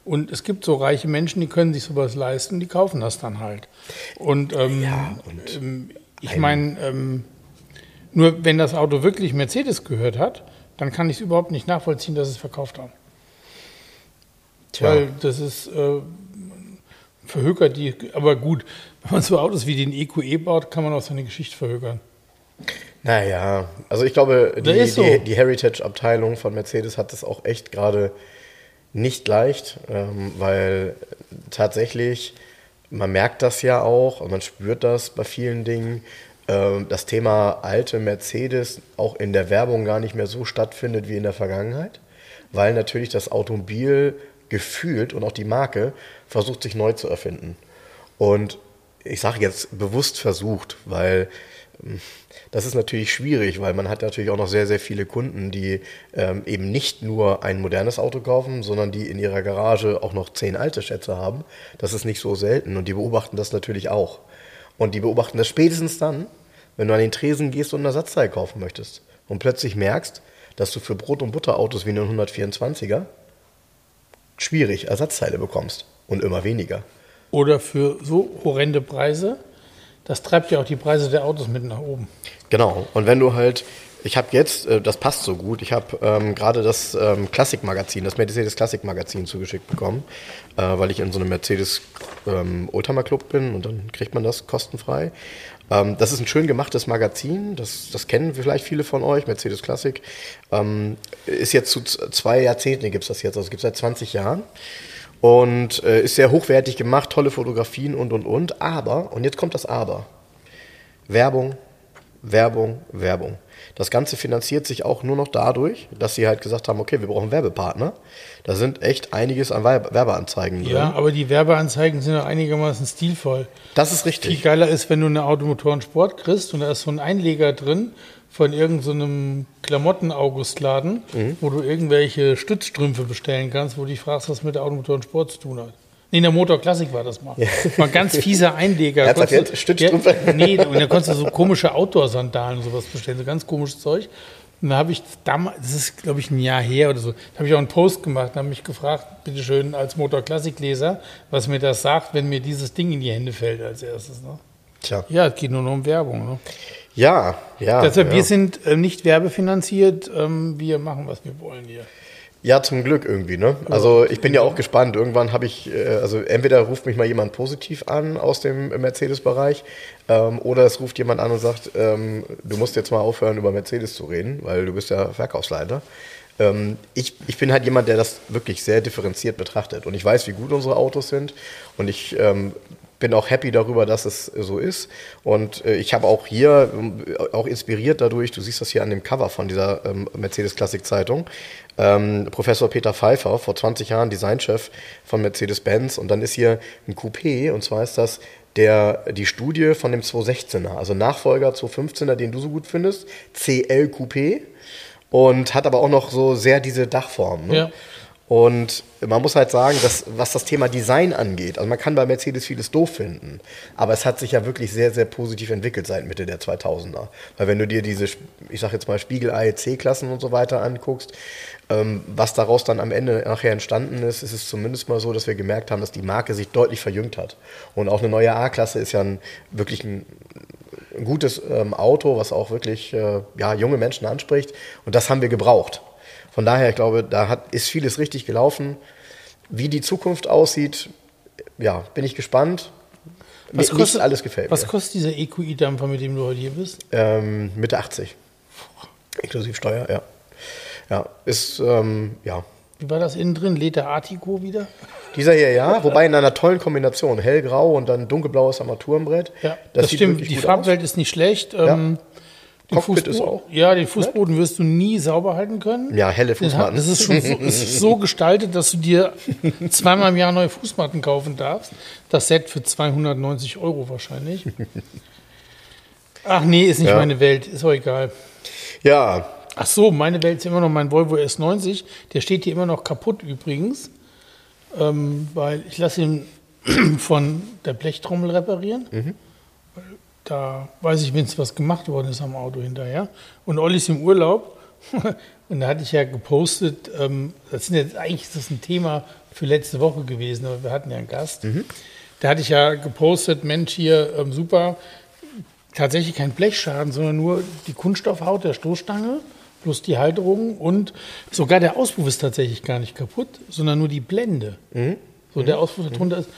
Und es gibt so reiche Menschen, die können sich sowas leisten, die kaufen das dann halt. Und, ähm, und ähm, ich meine, ähm, nur wenn das Auto wirklich Mercedes gehört hat, dann kann ich es überhaupt nicht nachvollziehen, dass sie es verkauft haben. Tja. Weil das ist äh, verhökert die, aber gut, wenn man so Autos wie den EQE baut, kann man auch seine Geschichte verhökern. Naja, also ich glaube, die, Das so. die, die Heritage-Abteilung von Mercedes hat es auch echt gerade nicht leicht, ähm, weil tatsächlich, man merkt das ja auch und man spürt das bei vielen Dingen, ähm, das Thema alte Mercedes auch in der Werbung gar nicht mehr so stattfindet wie in der Vergangenheit, weil natürlich das Automobil gefühlt und auch die Marke versucht sich neu zu erfinden. Und ich sage jetzt bewusst versucht, weil ähm, das ist natürlich schwierig, weil man hat natürlich auch noch sehr, sehr viele Kunden, die ähm, eben nicht nur ein modernes Auto kaufen, sondern die in ihrer Garage auch noch zehn alte Schätze haben. Das ist nicht so selten und die beobachten das natürlich auch. Und die beobachten das spätestens dann, wenn du an den Tresen gehst und ein Ersatzteil kaufen möchtest und plötzlich merkst, dass du für Brot- und Butterautos wie einen 124er schwierig Ersatzteile bekommst und immer weniger. Oder für so horrende Preise, das treibt ja auch die Preise der Autos mit nach oben. Genau. Und wenn du halt, ich habe jetzt, äh, das passt so gut, ich habe ähm, gerade das ähm, Klassikmagazin, das Mercedes Klassikmagazin zugeschickt bekommen, äh, weil ich in so einem Mercedes ähm, Oldtimer Club bin und dann kriegt man das kostenfrei. Ähm, das ist ein schön gemachtes Magazin, das, das kennen vielleicht viele von euch, Mercedes Klassik. Ähm, ist jetzt zu zwei Jahrzehnten gibt es das jetzt, also es gibt seit 20 Jahren. Und äh, ist sehr hochwertig gemacht, tolle Fotografien und und und. Aber, und jetzt kommt das Aber. Werbung, Werbung, Werbung. Das Ganze finanziert sich auch nur noch dadurch, dass sie halt gesagt haben, okay, wir brauchen Werbepartner. Da sind echt einiges an Werbe- Werbeanzeigen drin. Ja, aber die Werbeanzeigen sind auch einigermaßen stilvoll. Das ist Viel richtig. geiler ist, wenn du eine Automotoren-Sport kriegst und da ist so ein Einleger drin von irgendeinem Klamotten-Augustladen, Mhm. wo du irgendwelche Stützstrümpfe bestellen kannst, wo du dich fragst, was mit der Automotoren-Sport zu tun hat. Nee, in der Motor Classic war das mal. War ein ganz fieser Einleger. Du- jetzt? Stützstrümpfe? Ja, nee, und da konntest du so komische Outdoor-Sandalen und sowas bestellen, so ganz komisches Zeug. Und da habe ich damals, das ist glaube ich ein Jahr her oder so, da habe ich auch einen Post gemacht und habe mich gefragt, bitteschön als Motor Classic Leser, was mir das sagt, wenn mir dieses Ding in die Hände fällt als erstes. Ne? Tja. Ja, es geht nur noch um Werbung. Ne? Ja, ja. Deshalb, ja. wir sind äh, nicht werbefinanziert, ähm, wir machen, was wir wollen hier. Ja, zum Glück irgendwie, ne? Also ich bin ja auch gespannt. Irgendwann habe ich, äh, also entweder ruft mich mal jemand positiv an aus dem Mercedes-Bereich ähm, oder es ruft jemand an und sagt, ähm, du musst jetzt mal aufhören, über Mercedes zu reden, weil du bist ja Verkaufsleiter. Ähm, ich, ich bin halt jemand, der das wirklich sehr differenziert betrachtet und ich weiß, wie gut unsere Autos sind und ich ähm, bin auch happy darüber, dass es so ist. Und äh, ich habe auch hier, äh, auch inspiriert dadurch, du siehst das hier an dem Cover von dieser ähm, Mercedes Klassik Zeitung, ähm, Professor Peter Pfeiffer, vor 20 Jahren Designchef von Mercedes-Benz. Und dann ist hier ein Coupé, und zwar ist das der, die Studie von dem 216er, also Nachfolger 215er, den du so gut findest, CL Coupé. Und hat aber auch noch so sehr diese Dachform. Ne? Ja. Und man muss halt sagen, dass, was das Thema Design angeht, also man kann bei Mercedes vieles doof finden, aber es hat sich ja wirklich sehr, sehr positiv entwickelt seit Mitte der 2000er. Weil wenn du dir diese, ich sag jetzt mal Spiegelei C-Klassen und so weiter anguckst, ähm, was daraus dann am Ende nachher entstanden ist, ist es zumindest mal so, dass wir gemerkt haben, dass die Marke sich deutlich verjüngt hat. Und auch eine neue A-Klasse ist ja ein, wirklich ein, ein gutes ähm, Auto, was auch wirklich äh, ja, junge Menschen anspricht. Und das haben wir gebraucht. Von daher, ich glaube, da hat, ist vieles richtig gelaufen. Wie die Zukunft aussieht, ja, bin ich gespannt. Was Nicht kostet, alles gefällt was mir. kostet dieser EQI-Dampfer, mit dem du heute hier bist? Ähm, Mitte 80. Inklusive Steuer, ja. Ja, ist, ähm, ja. Wie war das innen drin? Lädt der Artico wieder? Dieser hier, ja, wobei in einer tollen Kombination. Hellgrau und dann dunkelblaues Armaturenbrett. Ja, das, sieht stimmt. Die Farbwelt ist nicht schlecht. Ähm, den Cockpit ist Fußbo- auch Ja, den Fußboden wirst du nie sauber halten können. Ja, helle Fußmatten. Das ist schon so, ist so gestaltet, dass du dir zweimal im Jahr neue Fußmatten kaufen darfst. Das Set für 290 Euro wahrscheinlich. <laughs> Ach nee, ist nicht Ja. meine Welt, ist auch egal. Ja, Ach so, meine Welt ist immer noch mein Volvo S90. Der steht hier immer noch kaputt übrigens, ähm, weil ich lasse ihn <clears throat> von der Blechtrommel reparieren. Weil Da weiß ich, wenn es was gemacht worden ist am Auto hinterher. Und Olli ist im Urlaub. <laughs> Und da hatte ich ja gepostet, ähm, das sind jetzt, eigentlich ist das ein Thema für letzte Woche gewesen, aber wir hatten ja einen Gast. Da hatte ich ja gepostet, Mensch, hier ähm, super, tatsächlich kein Blechschaden, sondern nur die Kunststoffhaut der Stoßstange plus die Halterung und sogar der Auspuff ist tatsächlich gar nicht kaputt, sondern nur die Blende. So der Auspuff darunter ist.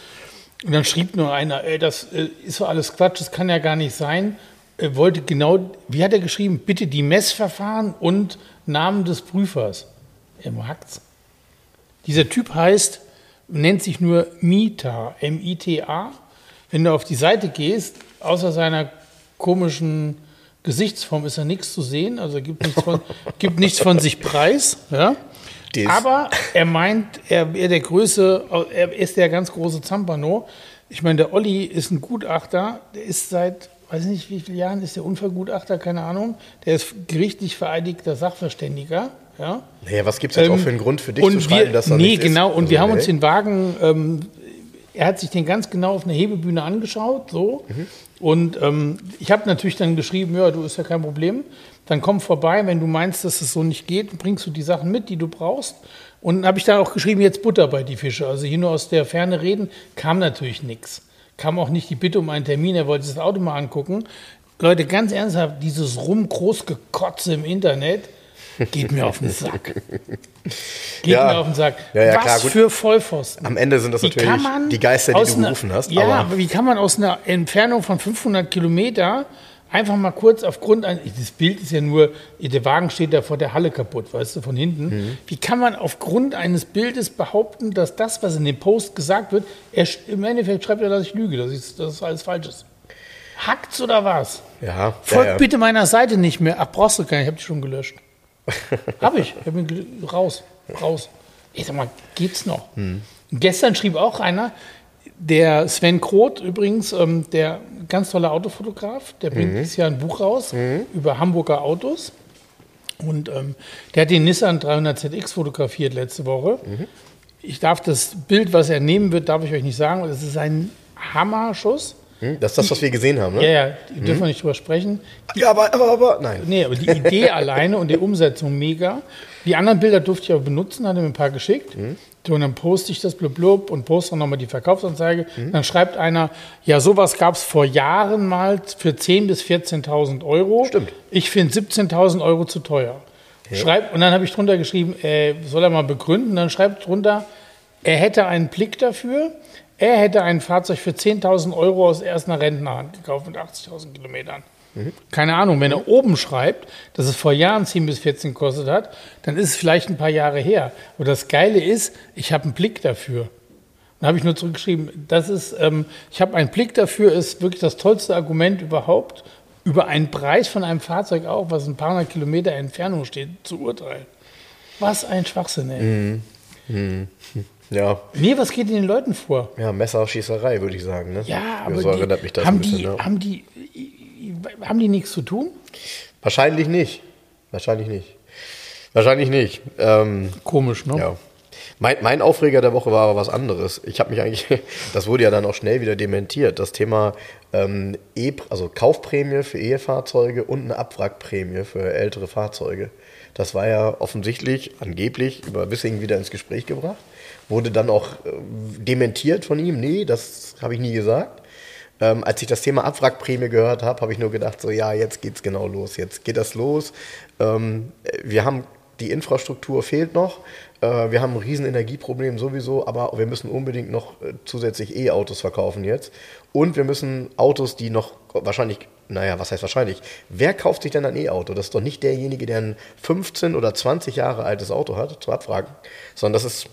Und dann schrieb nur einer, ey, das äh, ist doch alles Quatsch, das kann ja gar nicht sein. Er wollte genau, wie hat er geschrieben, bitte die Messverfahren und Namen des Prüfers. Er magt's. Dieser Typ heißt, nennt sich nur Mita, M-I-T-A. Wenn du auf die Seite gehst, außer seiner komischen Gesichtsform ist da nichts zu sehen, also gibt nichts von, <laughs> gibt nichts von sich preis. Ja? Dies. Aber er meint, er wäre der Größe, er ist der ganz große Zampano. Ich meine, der Olli ist ein Gutachter, der ist seit, weiß nicht wie viele Jahren, ist der Unfallgutachter, keine Ahnung. Der ist gerichtlich vereidigter Sachverständiger. Ja? naja, was gibt es jetzt auch Ähm, für einen Grund für dich zu schreiben, wir, dass da Nee, genau. ist? Und Also, wir haben nee. uns den Wagen, ähm, er hat sich den ganz genau auf einer Hebebühne angeschaut, so. Mhm. Und ähm, ich habe natürlich dann geschrieben, ja, du ist ja kein Problem. Dann komm vorbei, wenn du meinst, dass es so nicht geht, bringst du die Sachen mit, die du brauchst. Und habe ich dann auch geschrieben, jetzt Butter bei die Fische. Also hier nur aus der Ferne reden, kam natürlich nichts. Kam auch nicht die Bitte um einen Termin, er wollte sich das Auto mal angucken. Leute, ganz ernsthaft, dieses Rumgroßgekotze im Internet geht mir auf den Sack. <laughs> Geht Ja. mir auf den Sack. Ja, ja, Was klar, für Vollpfosten. Am Ende sind das Wie natürlich die Geister, die du gerufen hast. Ja, aber aber wie kann man aus einer Entfernung von 500 Kilometer einfach mal kurz aufgrund eines, das Bild ist ja nur, der Wagen steht da vor der Halle kaputt, weißt du, von hinten. Mhm. Wie kann man aufgrund eines Bildes behaupten, dass das, was in dem Post gesagt wird, er, im Endeffekt schreibt er, dass ich lüge, dass, ich, dass es alles falsch ist. Hackt's oder was? ja, Folgt ja, ja. bitte meiner Seite nicht mehr. Ach, brauchst du nicht, ich hab die schon gelöscht. <laughs> hab ich. Ich hab ihn raus. Raus. Ich sag mal, geht's noch? Hm. Gestern schrieb auch einer, der Sven Kroth übrigens, ähm, der ganz tolle Autofotograf, der Mhm. bringt dieses Jahr ein Buch raus über Hamburger Autos. Und ähm, der hat den Nissan 300 ZX fotografiert letzte Woche. Mhm. Ich darf das Bild, was er nehmen wird, darf ich euch nicht sagen. Das ist ein Hammerschuss. Hm, Das ist das, was wir gesehen haben, ne? Ja, ja, die dürfen wir nicht drüber sprechen. Ja, aber, aber, aber, nein. Nee, aber die Idee <laughs> alleine und die Umsetzung mega. Die anderen Bilder durfte ich aber benutzen, hat er mir ein paar geschickt. Mhm. So, und dann poste ich das blub, blub und poste dann nochmal die Verkaufsanzeige. Mhm. Dann schreibt einer, ja, sowas gab es vor Jahren mal für 10.000 bis 14.000 Euro. Stimmt. Ich finde 17.000 Euro zu teuer. Schreibt, und dann habe ich drunter geschrieben, äh, soll er mal begründen. Dann schreibt drunter, er hätte einen Blick dafür. Er hätte ein Fahrzeug für 10.000 Euro aus erster Rentnerhand gekauft mit 80.000 Kilometern. Keine Ahnung, wenn er oben schreibt, dass es vor Jahren 10 bis 14 gekostet hat, dann ist es vielleicht ein paar Jahre her. Aber das Geile ist, ich habe einen Blick dafür. Dann habe ich nur zurückgeschrieben, das ist, ähm, ich habe einen Blick dafür, ist wirklich das tollste Argument überhaupt, über einen Preis von einem Fahrzeug auch, was ein paar hundert Kilometer Entfernung steht, zu urteilen. Was ein Schwachsinn, ey. Ja, Nee, was geht den Leuten vor? ja Messerschießerei, würde ich sagen. Ne? Ja, aber so die, erinnert mich das haben, ein bisschen. die, ja. haben, die, haben die nichts zu tun? Wahrscheinlich nicht. Wahrscheinlich nicht. Wahrscheinlich nicht. Ähm, Komisch, ne? ja. Mein, mein Aufreger der Woche war aber was anderes. Ich habe mich eigentlich, <laughs> das wurde ja dann auch schnell wieder dementiert, das Thema ähm, e also Kaufprämie für Ehefahrzeuge und eine Abwrackprämie für ältere Fahrzeuge. Das war ja offensichtlich, angeblich, über Wissing wieder ins Gespräch gebracht. Wurde dann auch äh, dementiert von ihm. Nee, das habe ich nie gesagt. Ähm, als ich das Thema Abwrackprämie gehört habe, habe ich nur gedacht, so ja, jetzt geht's genau los. Jetzt geht das los. Ähm, wir haben die Infrastruktur fehlt noch. Äh, wir haben ein riesen Energieproblem sowieso, aber wir müssen unbedingt noch äh, zusätzlich E-Autos verkaufen jetzt. Und wir müssen Autos, die noch wahrscheinlich, naja, was heißt wahrscheinlich? Wer kauft sich denn ein E-Auto? Das ist doch nicht derjenige, der ein 15 oder 20 Jahre altes Auto hat, zu abfragen, sondern das ist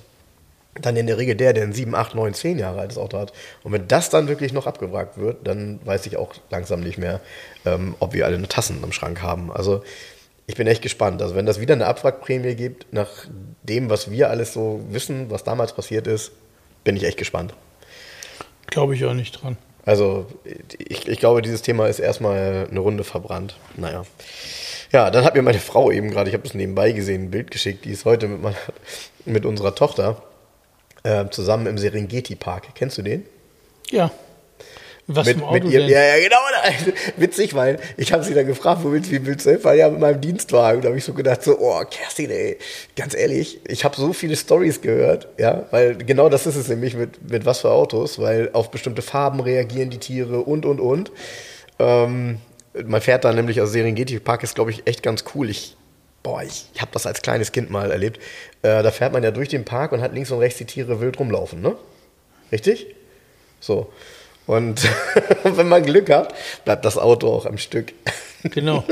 dann in der Regel der, der ein 7, 8, 9, 10 Jahre altes Auto hat. Und wenn das dann wirklich noch abgewrackt wird, dann weiß ich auch langsam nicht mehr, ähm, ob wir alle eine Tassen am Schrank haben. Also ich bin echt gespannt. Also wenn das wieder eine Abwrackprämie gibt, nach dem, was wir alles so wissen, was damals passiert ist, bin ich echt gespannt. Glaube ich auch nicht dran. Also ich, ich glaube, dieses Thema ist erstmal eine Runde verbrannt. Naja. Ja, dann hat mir meine Frau eben gerade, ich habe das nebenbei gesehen, ein Bild geschickt, die ist heute mit, meiner, mit unserer Tochter äh, zusammen im Serengeti-Park. Kennst du den? Ja. Was mit, mit ihr, denn? ja, ja, genau. <laughs> Witzig, weil ich habe sie dann gefragt, wo willst du, wie willst du hinfahren? Ja, mit meinem Dienstwagen. Da habe ich so gedacht, so, oh, Kerstin, ey, ganz ehrlich, ich habe so viele Stories gehört, ja, weil genau das ist es nämlich mit, mit was für Autos, weil auf bestimmte Farben reagieren die Tiere und, und, und. Ähm, man fährt da nämlich, also Serengeti Park ist, glaube ich, echt ganz cool. Ich, boah, ich habe das als kleines Kind mal erlebt. Äh, da fährt man ja durch den Park und hat links und rechts die Tiere wild rumlaufen, ne? Richtig? So. Und <laughs> wenn man Glück hat, bleibt das Auto auch am Stück. Genau.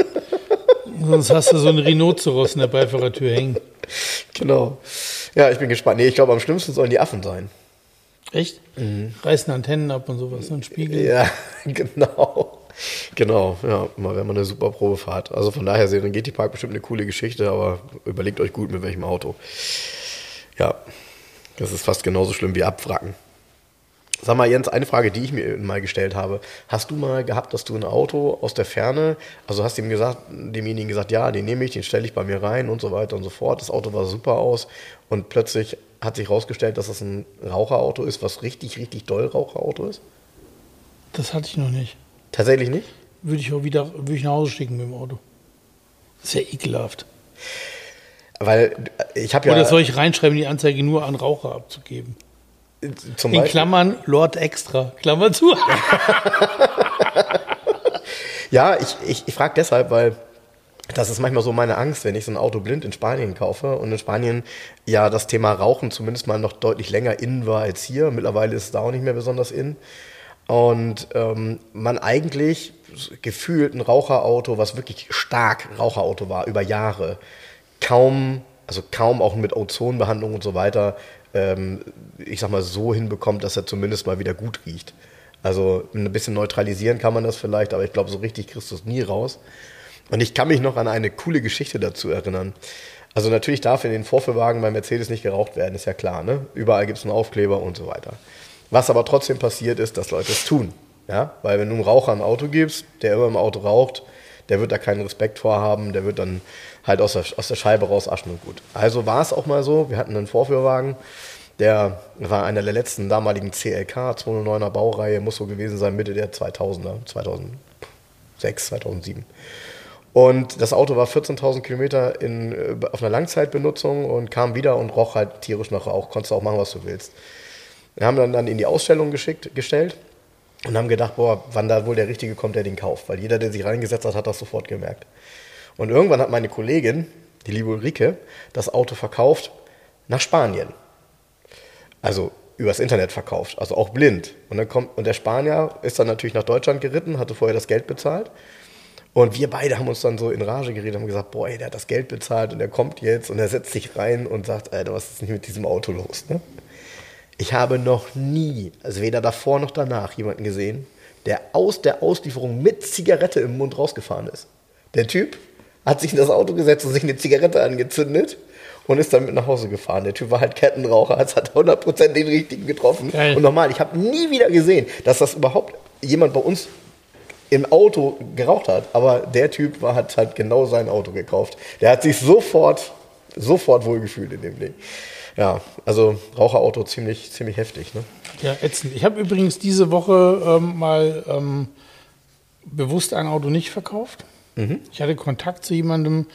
<laughs> Sonst hast du so einen Rhinoceros in der Beifahrertür hängen. Genau. Ja, ich bin gespannt. Nee, ich glaube, am schlimmsten sollen die Affen sein. Echt? Reißen Antennen ab und sowas, so ein Spiegel. Mhm. Ja, <laughs> genau. Genau, ja, mal wäre mal eine super Probefahrt. Also von daher Serengeti Park bestimmt eine coole Geschichte, aber überlegt euch gut, mit welchem Auto. Ja, das ist fast genauso schlimm wie Abwracken. Sag mal, Jens, eine Frage, die ich mir mal gestellt habe. Hast du mal gehabt, dass du ein Auto aus der Ferne, also hast dem gesagt, demjenigen gesagt, ja, den nehme ich, den stelle ich bei mir rein und so weiter und so fort. Das Auto war super aus und plötzlich hat sich herausgestellt, dass das ein Raucherauto ist, was richtig, richtig doll Raucherauto ist? Das hatte ich noch nicht. Tatsächlich nicht? Würde ich auch wieder würde ich nach Hause schicken mit dem Auto. Das ist ja ekelhaft. Weil ich habe ja Oder soll ich reinschreiben, die Anzeige nur an Raucher abzugeben? zum In Beispiel, Klammern Lord Extra. Klammer zu. <laughs> ja, ich, ich, ich frage deshalb, weil das ist manchmal so meine Angst, wenn ich so ein Auto blind in Spanien kaufe und in Spanien ja das Thema Rauchen zumindest mal noch deutlich länger in war als hier. Mittlerweile ist es da auch nicht mehr besonders in. Und ähm, man eigentlich gefühlt ein Raucherauto, was wirklich stark Raucherauto war, über Jahre, kaum, also kaum auch mit Ozonbehandlung und so weiter, ähm, ich sag mal so hinbekommt, dass er zumindest mal wieder gut riecht. Also ein bisschen neutralisieren kann man das vielleicht, aber ich glaube, so richtig kriegst du es nie raus. Und ich kann mich noch an eine coole Geschichte dazu erinnern. Also natürlich darf in den Vorführwagen bei Mercedes nicht geraucht werden, ist ja klar. Ne? Überall gibt es einen Aufkleber und so weiter. Was aber trotzdem passiert ist, dass Leute es tun. Ja? Weil wenn du einem Raucher ein Auto gibst, der immer im Auto raucht, der wird da keinen Respekt vorhaben, der wird dann halt aus der, aus der Scheibe raus aschen und gut. Also war es auch mal so, wir hatten einen Vorführwagen, der war einer der letzten damaligen CLK 209er Baureihe, muss so gewesen sein, Mitte der 2000er, 2006, 2007. Und das Auto war 14.000 Kilometer äh, auf einer Langzeitbenutzung und kam wieder und roch halt tierisch nach Rauch. Konntest auch machen, was du willst. Wir haben dann, dann in die Ausstellung geschickt, gestellt und haben gedacht, boah, wann da wohl der Richtige kommt, der den kauft. Weil jeder, der sich reingesetzt hat, hat das sofort gemerkt. Und irgendwann hat meine Kollegin, die liebe Ulrike, das Auto verkauft nach Spanien. Also übers Internet verkauft, also auch blind. Und dann kommt, und der Spanier ist dann natürlich nach Deutschland geritten, hatte vorher das Geld bezahlt. Und wir beide haben uns dann so in Rage geredet, haben gesagt, boah, ey, der hat das Geld bezahlt und der kommt jetzt und er setzt sich rein und sagt, Alter, was ist denn mit diesem Auto los? Ne? Ich habe noch nie, also weder davor noch danach, jemanden gesehen, der aus der Auslieferung mit Zigarette im Mund rausgefahren ist. Der Typ hat sich in das Auto gesetzt und sich eine Zigarette angezündet und ist dann mit nach Hause gefahren. Der Typ war halt Kettenraucher, es hat 100% den richtigen getroffen. Geil. Und nochmal, ich habe nie wieder gesehen, dass das überhaupt jemand bei uns im Auto geraucht hat. Aber der Typ war, hat halt genau sein Auto gekauft. Der hat sich sofort, sofort wohlgefühlt in dem Ding. Ja, also Raucherauto ziemlich, ziemlich heftig. Ne? Ja, ätzend. Ich habe übrigens diese Woche ähm, mal ähm, bewusst ein Auto nicht verkauft. Mhm. Ich hatte Kontakt zu jemandem,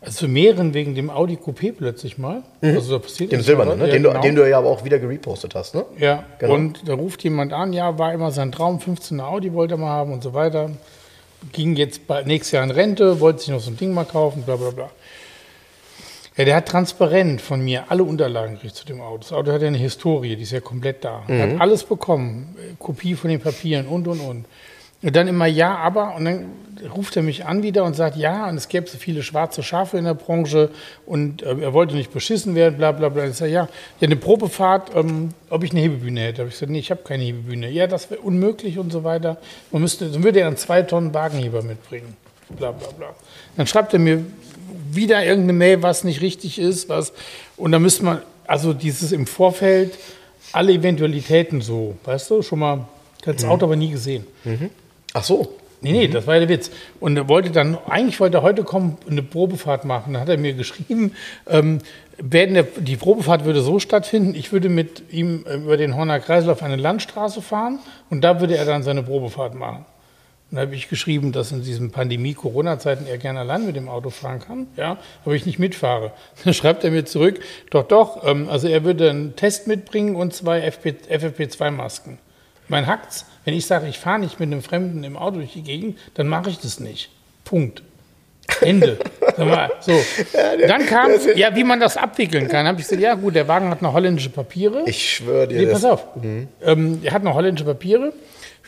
also zu mehreren wegen dem Audi Coupé plötzlich mal. Also da passiert Mhm. Dem Silbernen, ne? den, Ja, du, genau. den du ja aber auch wieder gerepostet hast. Ne? Ja, Genau. und da ruft jemand an, ja, war immer sein Traum, 15er Audi wollte er mal haben und so weiter. Ging jetzt bald nächstes Jahr in Rente, wollte sich noch so ein Ding mal kaufen, bla bla bla. Ja, der hat transparent von mir alle Unterlagen gekriegt zu dem Auto. Das Auto hat ja eine Historie, die ist ja komplett da. Er hat alles bekommen, äh, Kopie von den Papieren und und und. Und dann immer ja, aber und dann ruft er mich an wieder und sagt ja und es gäbe so viele schwarze Schafe in der Branche und äh, er wollte nicht beschissen werden, bla bla bla. Ich sage ja, ja eine Probefahrt, ähm, ob ich eine Hebebühne hätte. Habe ich gesagt, nee, ich habe keine Hebebühne. Ja, das wäre unmöglich und so weiter. Man müsste, dann würde er einen zwei Tonnen Wagenheber mitbringen, bla bla bla. Dann schreibt er mir wieder irgendeine Mail, was nicht richtig ist, was und da müsste man also dieses im Vorfeld alle Eventualitäten so, weißt du, schon mal das Auto aber nie gesehen. Ach so. Nee, nee, das war ja der Witz. Und er wollte dann, eigentlich wollte er heute kommen, eine Probefahrt machen. Dann hat er mir geschrieben, ähm, werden der, die Probefahrt würde so stattfinden, ich würde mit ihm äh, über den Horner Kreisel auf eine Landstraße fahren und da würde er dann seine Probefahrt machen. Dann habe ich geschrieben, dass in diesen Pandemie-Corona-Zeiten er gerne allein mit dem Auto fahren kann, ja, aber ich nicht mitfahre. <laughs> Dann schreibt er mir zurück, doch, doch, ähm, also er würde einen Test mitbringen und zwei FP, FFP2-Masken. Mein Hackt's, wenn ich sage, ich fahre nicht mit einem Fremden im Auto durch die Gegend, dann mache ich das nicht. Punkt. Ende. <laughs> So. Dann kam, ja, wie man das abwickeln kann, habe ich gesagt, ja gut, der Wagen hat noch holländische Papiere. Ich schwöre dir. Nee, das- pass auf. Ähm, er hat noch holländische Papiere.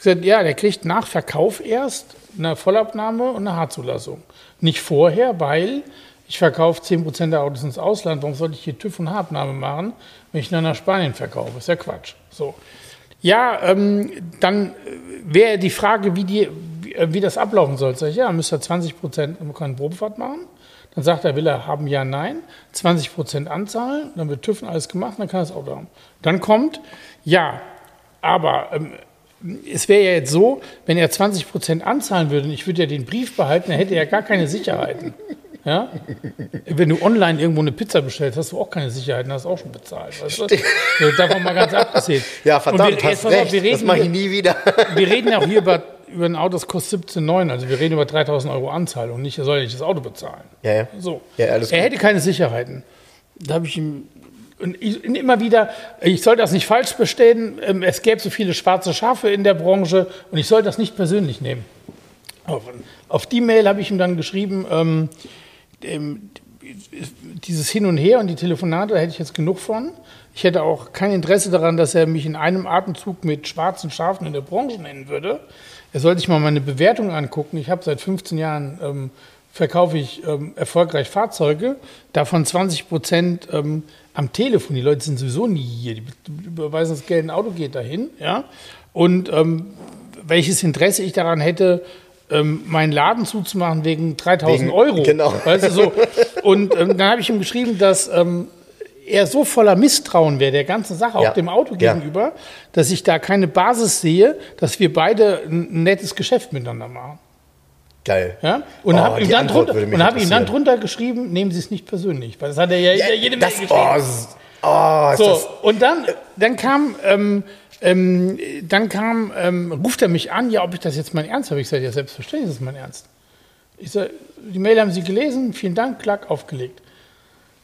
Gesagt, ja, der kriegt nach Verkauf erst eine Vollabnahme und eine Haarzulassung. Nicht vorher, weil ich verkaufe 10% der Autos ins Ausland. Warum sollte ich hier TÜV und Haarabnahme machen, wenn ich dann nach Spanien verkaufe? Ist ja Quatsch. So. Ja, ähm, dann wäre die Frage, wie, die, wie, äh, wie das ablaufen soll. Sag ich, ja, müsste er 20 Prozent eine Probefahrt machen. Dann sagt er, will er haben, ja, nein. 20 Prozent anzahlen, dann wird TÜV und alles gemacht, dann kann er das Auto haben. Dann kommt, ja, aber ähm, es wäre ja jetzt so, wenn er 20 Prozent anzahlen würde und ich würde ja den Brief behalten, dann hätte er gar keine Sicherheiten. Ja? Wenn du online irgendwo eine Pizza bestellst, hast du auch keine Sicherheiten, hast auch schon bezahlt. Weißt du? Davon mal ganz abgesehen. Ja, Und verdammt, wir, hast pass auf, recht. wir das reden, mache ich nie wieder. <laughs> wir reden auch hier über, über ein Auto, das kostet 17,9. Also wir reden über 3000 Euro Anzahlung. Nicht, er soll ja nicht das Auto bezahlen. Ja, ja. So. Ja, er gut. hätte keine Sicherheiten. Da habe ich ihm und ich, immer wieder, ich soll das nicht falsch bestehen, ähm, es gäbe so viele schwarze Schafe in der Branche und ich soll das nicht persönlich nehmen. Auf, auf die Mail habe ich ihm dann geschrieben, ähm, ähm, dieses Hin und Her und die Telefonate, da hätte ich jetzt genug von. Ich hätte auch kein Interesse daran, dass er mich in einem Atemzug mit schwarzen Schafen in der Branche nennen würde. Er sollte sich mal meine Bewertung angucken. Ich habe seit 15 Jahren ähm, verkaufe ich ähm, erfolgreich Fahrzeuge, davon 20 Prozent ähm, am Telefon. Die Leute sind sowieso nie hier. Die überweisen das Geld, ein Auto geht dahin. Ja? Und ähm, welches Interesse ich daran hätte, ähm, meinen Laden zuzumachen wegen 3000 Wegen- Euro. genau. Weißt du, so. Und ähm, dann habe ich ihm geschrieben, dass ähm, er so voller Misstrauen wäre, der ganzen Sache, auch Ja. dem Auto Ja. gegenüber, dass ich da keine Basis sehe, dass wir beide ein nettes Geschäft miteinander machen. Geil. Ja? Und Oh, habe ihm, dann drunter- und hab ihm dann drunter geschrieben, nehmen Sie es nicht persönlich. Weil das hat er ja, ja jede Mail das, geschrieben. oh, oh, ist So, das, und dann, dann kam, ähm, ähm, dann kam, ähm, ruft er mich an, ja, ob ich das jetzt mein Ernst habe. Ich sage, ja, selbstverständlich ist es mein Ernst. Ich sage, die Mail haben Sie gelesen, vielen Dank, klack, aufgelegt.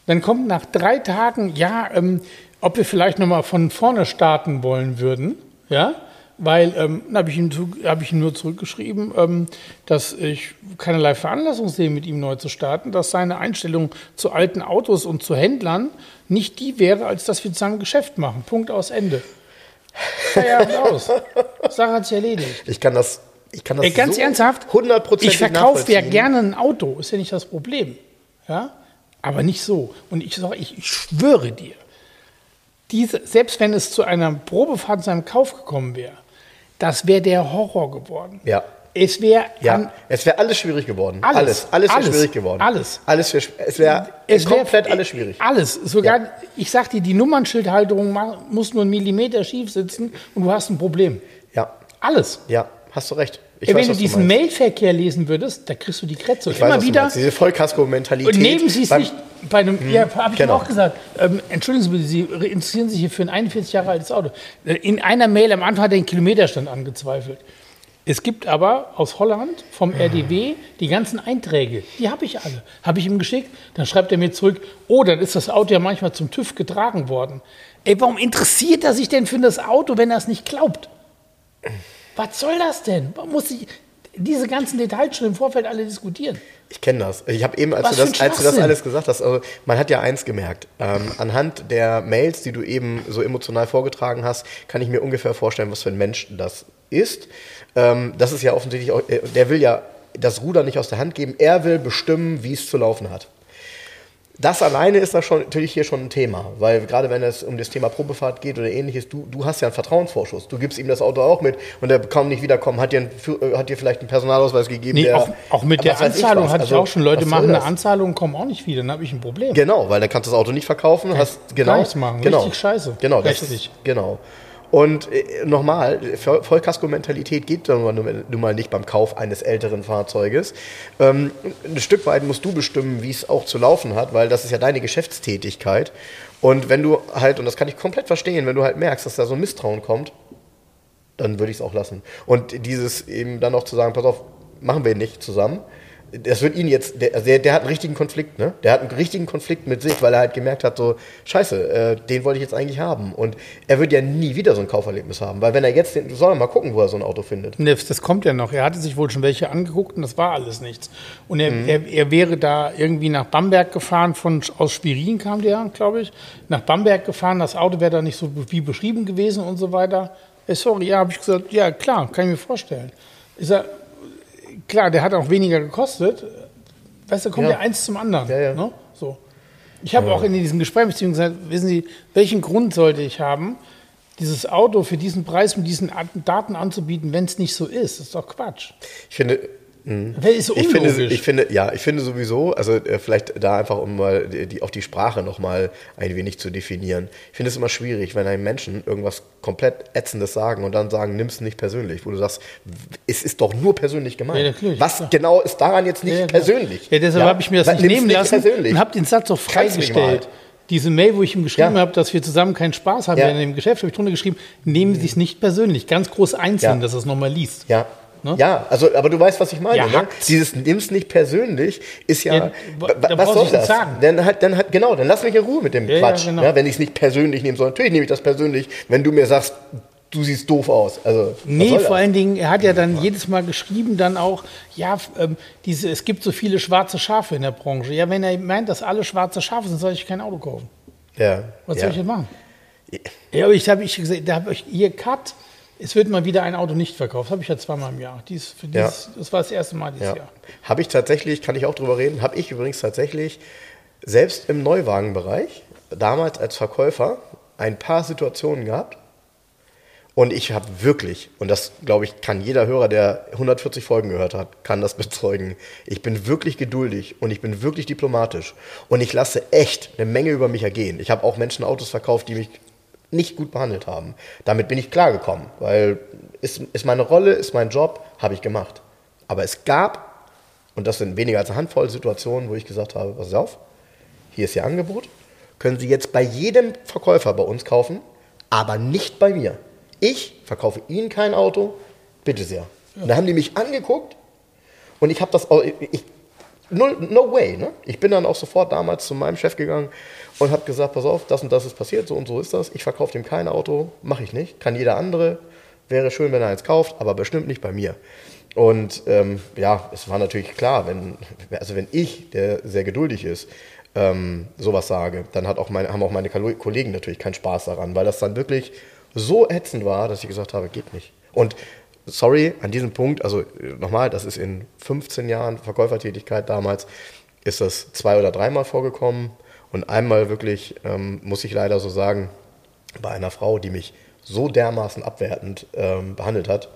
Dann kommt nach drei Tagen, ja, ähm, ob wir vielleicht nochmal von vorne starten wollen würden, ja, weil, ähm, habe ich, ihm zu- hab ich ihm nur zurückgeschrieben, ähm, dass ich keinerlei Veranlassung sehe, mit ihm neu zu starten, dass seine Einstellung zu alten Autos und zu Händlern nicht die wäre, als dass wir zusammen Geschäft machen. Punkt aus Ende. Feierabend aus. Sache hat sich erledigt. Ich kann das, ich kann das Ey, ganz so ernsthaft, 100% ich verkaufe ja gerne ein Auto, ist ja nicht das Problem. Ja? Aber nicht so. Und ich sage, ich, ich schwöre dir, diese, selbst wenn es zu einer Probefahrt zu einem Kauf gekommen wäre, das wäre der Horror geworden. Ja. Es wäre Ja, es wäre alles schwierig geworden. Alles. Alles, alles, wäre schwierig geworden. Alles. Alles wär, es wäre es wär- komplett alles schwierig. Alles. Sogar, ich sag dir, die Nummernschildhalterung muss nur einen Millimeter schief sitzen und du hast ein Problem. Ja, Alles. ja, hast du recht. Ich Ey, weiß, wenn du diesen meinst. Mailverkehr lesen würdest, da kriegst du die Kretze. Ich Immer weiß, du wieder. Diese Vollkasko-Mentalität. Und nehmen Sie es nicht bei einem, ja, habe ich genau. auch gesagt, ähm, entschuldigen Sie bitte, Sie interessieren sich hier für ein 41 Jahre altes Auto. Äh, In einer Mail am Anfang hat er den Kilometerstand angezweifelt. Es gibt aber aus Holland vom RDW die ganzen Einträge. Die habe ich alle. Habe ich ihm geschickt. Dann schreibt er mir zurück, oh, dann ist das Auto ja manchmal zum TÜV getragen worden. Ey, warum interessiert er sich denn für das Auto, wenn er es nicht glaubt? Was soll das denn? Warum muss ich diese ganzen Details schon im Vorfeld alle diskutieren? Ich kenne das. Ich habe eben, als du, das, als du das alles gesagt hast, also man hat ja eins gemerkt. Ähm, anhand der Mails, die du eben so emotional vorgetragen hast, kann ich mir ungefähr vorstellen, was für ein Mensch das ist. Ähm, das ist ja offensichtlich, auch, äh, der will ja das Ruder nicht aus der Hand geben. Er will bestimmen, wie es zu laufen hat. Das alleine ist da schon, natürlich hier schon ein Thema, weil gerade wenn es um das Thema Probefahrt geht oder ähnliches, du, du hast ja einen Vertrauensvorschuss. Du gibst ihm das Auto auch mit und er kann nicht wiederkommen, hat dir, Führ- äh, hat dir vielleicht einen Personalausweis gegeben. Nee, der, auch, auch mit der ich Anzahlung hatte ich Also, auch schon. Leute machen eine das? Anzahlung, kommen auch nicht wieder. Dann habe ich ein Problem. Genau, weil dann kannst du das Auto nicht verkaufen. Hast, genau, machen. Genau, Richtig scheiße. Genau, das Rechtlich. ist, genau. Und äh, nochmal, Voll- Vollkasko-Mentalität geht nun mal nicht beim Kauf eines älteren Fahrzeuges. Ähm, ein Stück weit musst du bestimmen, wie es auch zu laufen hat, weil das ist ja deine Geschäftstätigkeit. Und wenn du halt, und das kann ich komplett verstehen, wenn du halt merkst, dass da so ein Misstrauen kommt, dann würde ich es auch lassen. Und dieses eben dann auch zu sagen, pass auf, machen wir nicht zusammen. Das wird ihn jetzt, der, also der, der hat einen richtigen Konflikt, ne? Der hat einen richtigen Konflikt mit sich, weil er halt gemerkt hat, so, scheiße, äh, den wollte ich jetzt eigentlich haben. Und er wird ja nie wieder so ein Kauferlebnis haben, weil wenn er jetzt, den, soll er mal gucken, wo er so ein Auto findet. Ne, Das kommt ja noch. Er hatte sich wohl schon welche angeguckt und das war alles nichts. Und er, Mhm. er, er wäre da irgendwie nach Bamberg gefahren, von, aus Schwerin kam der, glaube ich, nach Bamberg gefahren. Das Auto wäre da nicht so wie beschrieben gewesen und so weiter. Sorry, ja, habe ich gesagt, ja klar, kann ich mir vorstellen. Ich sag, klar, der hat auch weniger gekostet. Weißt du, kommt Ja. ja, eins zum anderen. Ja, ja. Ne? So. Ich habe auch in diesem Gespräch gesagt, wissen Sie, welchen Grund sollte ich haben, dieses Auto für diesen Preis mit diesen At- Daten anzubieten, wenn es nicht so ist? Das ist doch Quatsch. Ich finde, Das ist so ich finde, ich finde, ja, ich finde sowieso, also äh, vielleicht da einfach, um mal die, die, auch die Sprache nochmal ein wenig zu definieren. Ich finde es immer schwierig, wenn einem Menschen irgendwas komplett Ätzendes sagen und dann sagen, nimm es nicht persönlich, wo du sagst, es ist doch nur persönlich gemeint. Ja, Was klar. genau ist daran jetzt nicht Ja, ja, persönlich? Ja, deshalb habe ich mir das nicht nehmen lassen persönlich. und habe den Satz auch freigestellt. Diese Mail, wo ich ihm geschrieben Ja. habe, dass wir zusammen keinen Spaß haben Ja. in dem Geschäft, habe ich drunter geschrieben, nehmen Sie es nicht persönlich. Ganz groß einzeln, Ja. dass er es nochmal liest. Ja. Ne? Ja, also, aber du weißt, was ich meine. Ja, ne? Dieses nimm's nicht persönlich ist ja. Ja, was soll das? sagen. Dann halt, dann halt, genau, dann lass mich in Ruhe mit dem Ja, Quatsch. genau. ne? Wenn ich es nicht persönlich nehmen soll. Natürlich nehme ich das persönlich, wenn du mir sagst, du siehst doof aus. Also, Nee, vor allen Dingen, er hat ja dann jedes Mal geschrieben, dann auch, ja, ähm, diese, es gibt so viele schwarze Schafe in der Branche. Ja, wenn er meint, dass alle schwarze Schafe sind, soll ich kein Auto kaufen. Ja. Was soll ich denn machen? Ja, aber ich habe ich gesagt, da habe ich hier Cut. Es wird mal wieder ein Auto nicht verkauft. Das habe ich ja zweimal im Jahr. Dies, für Ja. Das war das erste Mal dieses Ja. Jahr. Habe ich tatsächlich, kann ich auch drüber reden, habe ich übrigens tatsächlich selbst im Neuwagenbereich, damals als Verkäufer, ein paar Situationen gehabt. Und ich habe wirklich, und das glaube ich, kann jeder Hörer, der 140 Folgen gehört hat, kann das <laughs> bezeugen. Ich bin wirklich geduldig und ich bin wirklich diplomatisch. Und ich lasse echt eine Menge über mich ergehen. Ich habe auch Menschen Autos verkauft, die mich nicht gut behandelt haben. Damit bin ich klargekommen, weil ist, ist meine Rolle, ist mein Job, habe ich gemacht. Aber es gab, und das sind weniger als eine Handvoll Situationen, wo ich gesagt habe, pass auf, hier ist Ihr Angebot, können Sie jetzt bei jedem Verkäufer bei uns kaufen, aber nicht bei mir. Ich verkaufe Ihnen kein Auto, bitte sehr. Und da haben die mich angeguckt und ich habe das ich, no, no way, ne? Ich bin dann auch sofort damals zu meinem Chef gegangen und habe gesagt, pass auf, das und das ist passiert, so und so ist das. Ich verkaufe dem kein Auto, mache ich nicht, kann jeder andere. wäre schön, wenn er eins kauft, aber bestimmt nicht bei mir. Und ähm, ja, es war natürlich klar, wenn, also wenn ich, der sehr geduldig ist, ähm, sowas sage, dann hat auch meine, haben auch meine Kollegen natürlich keinen Spaß daran, weil das dann wirklich so ätzend war, dass ich gesagt habe, geht nicht. Und sorry, an diesem Punkt, also nochmal, das ist in 15 Jahren Verkäufertätigkeit damals, ist das zwei oder dreimal vorgekommen. Und einmal wirklich, ähm, muss ich leider so sagen, bei einer Frau, die mich so dermaßen abwertend ähm, behandelt hat,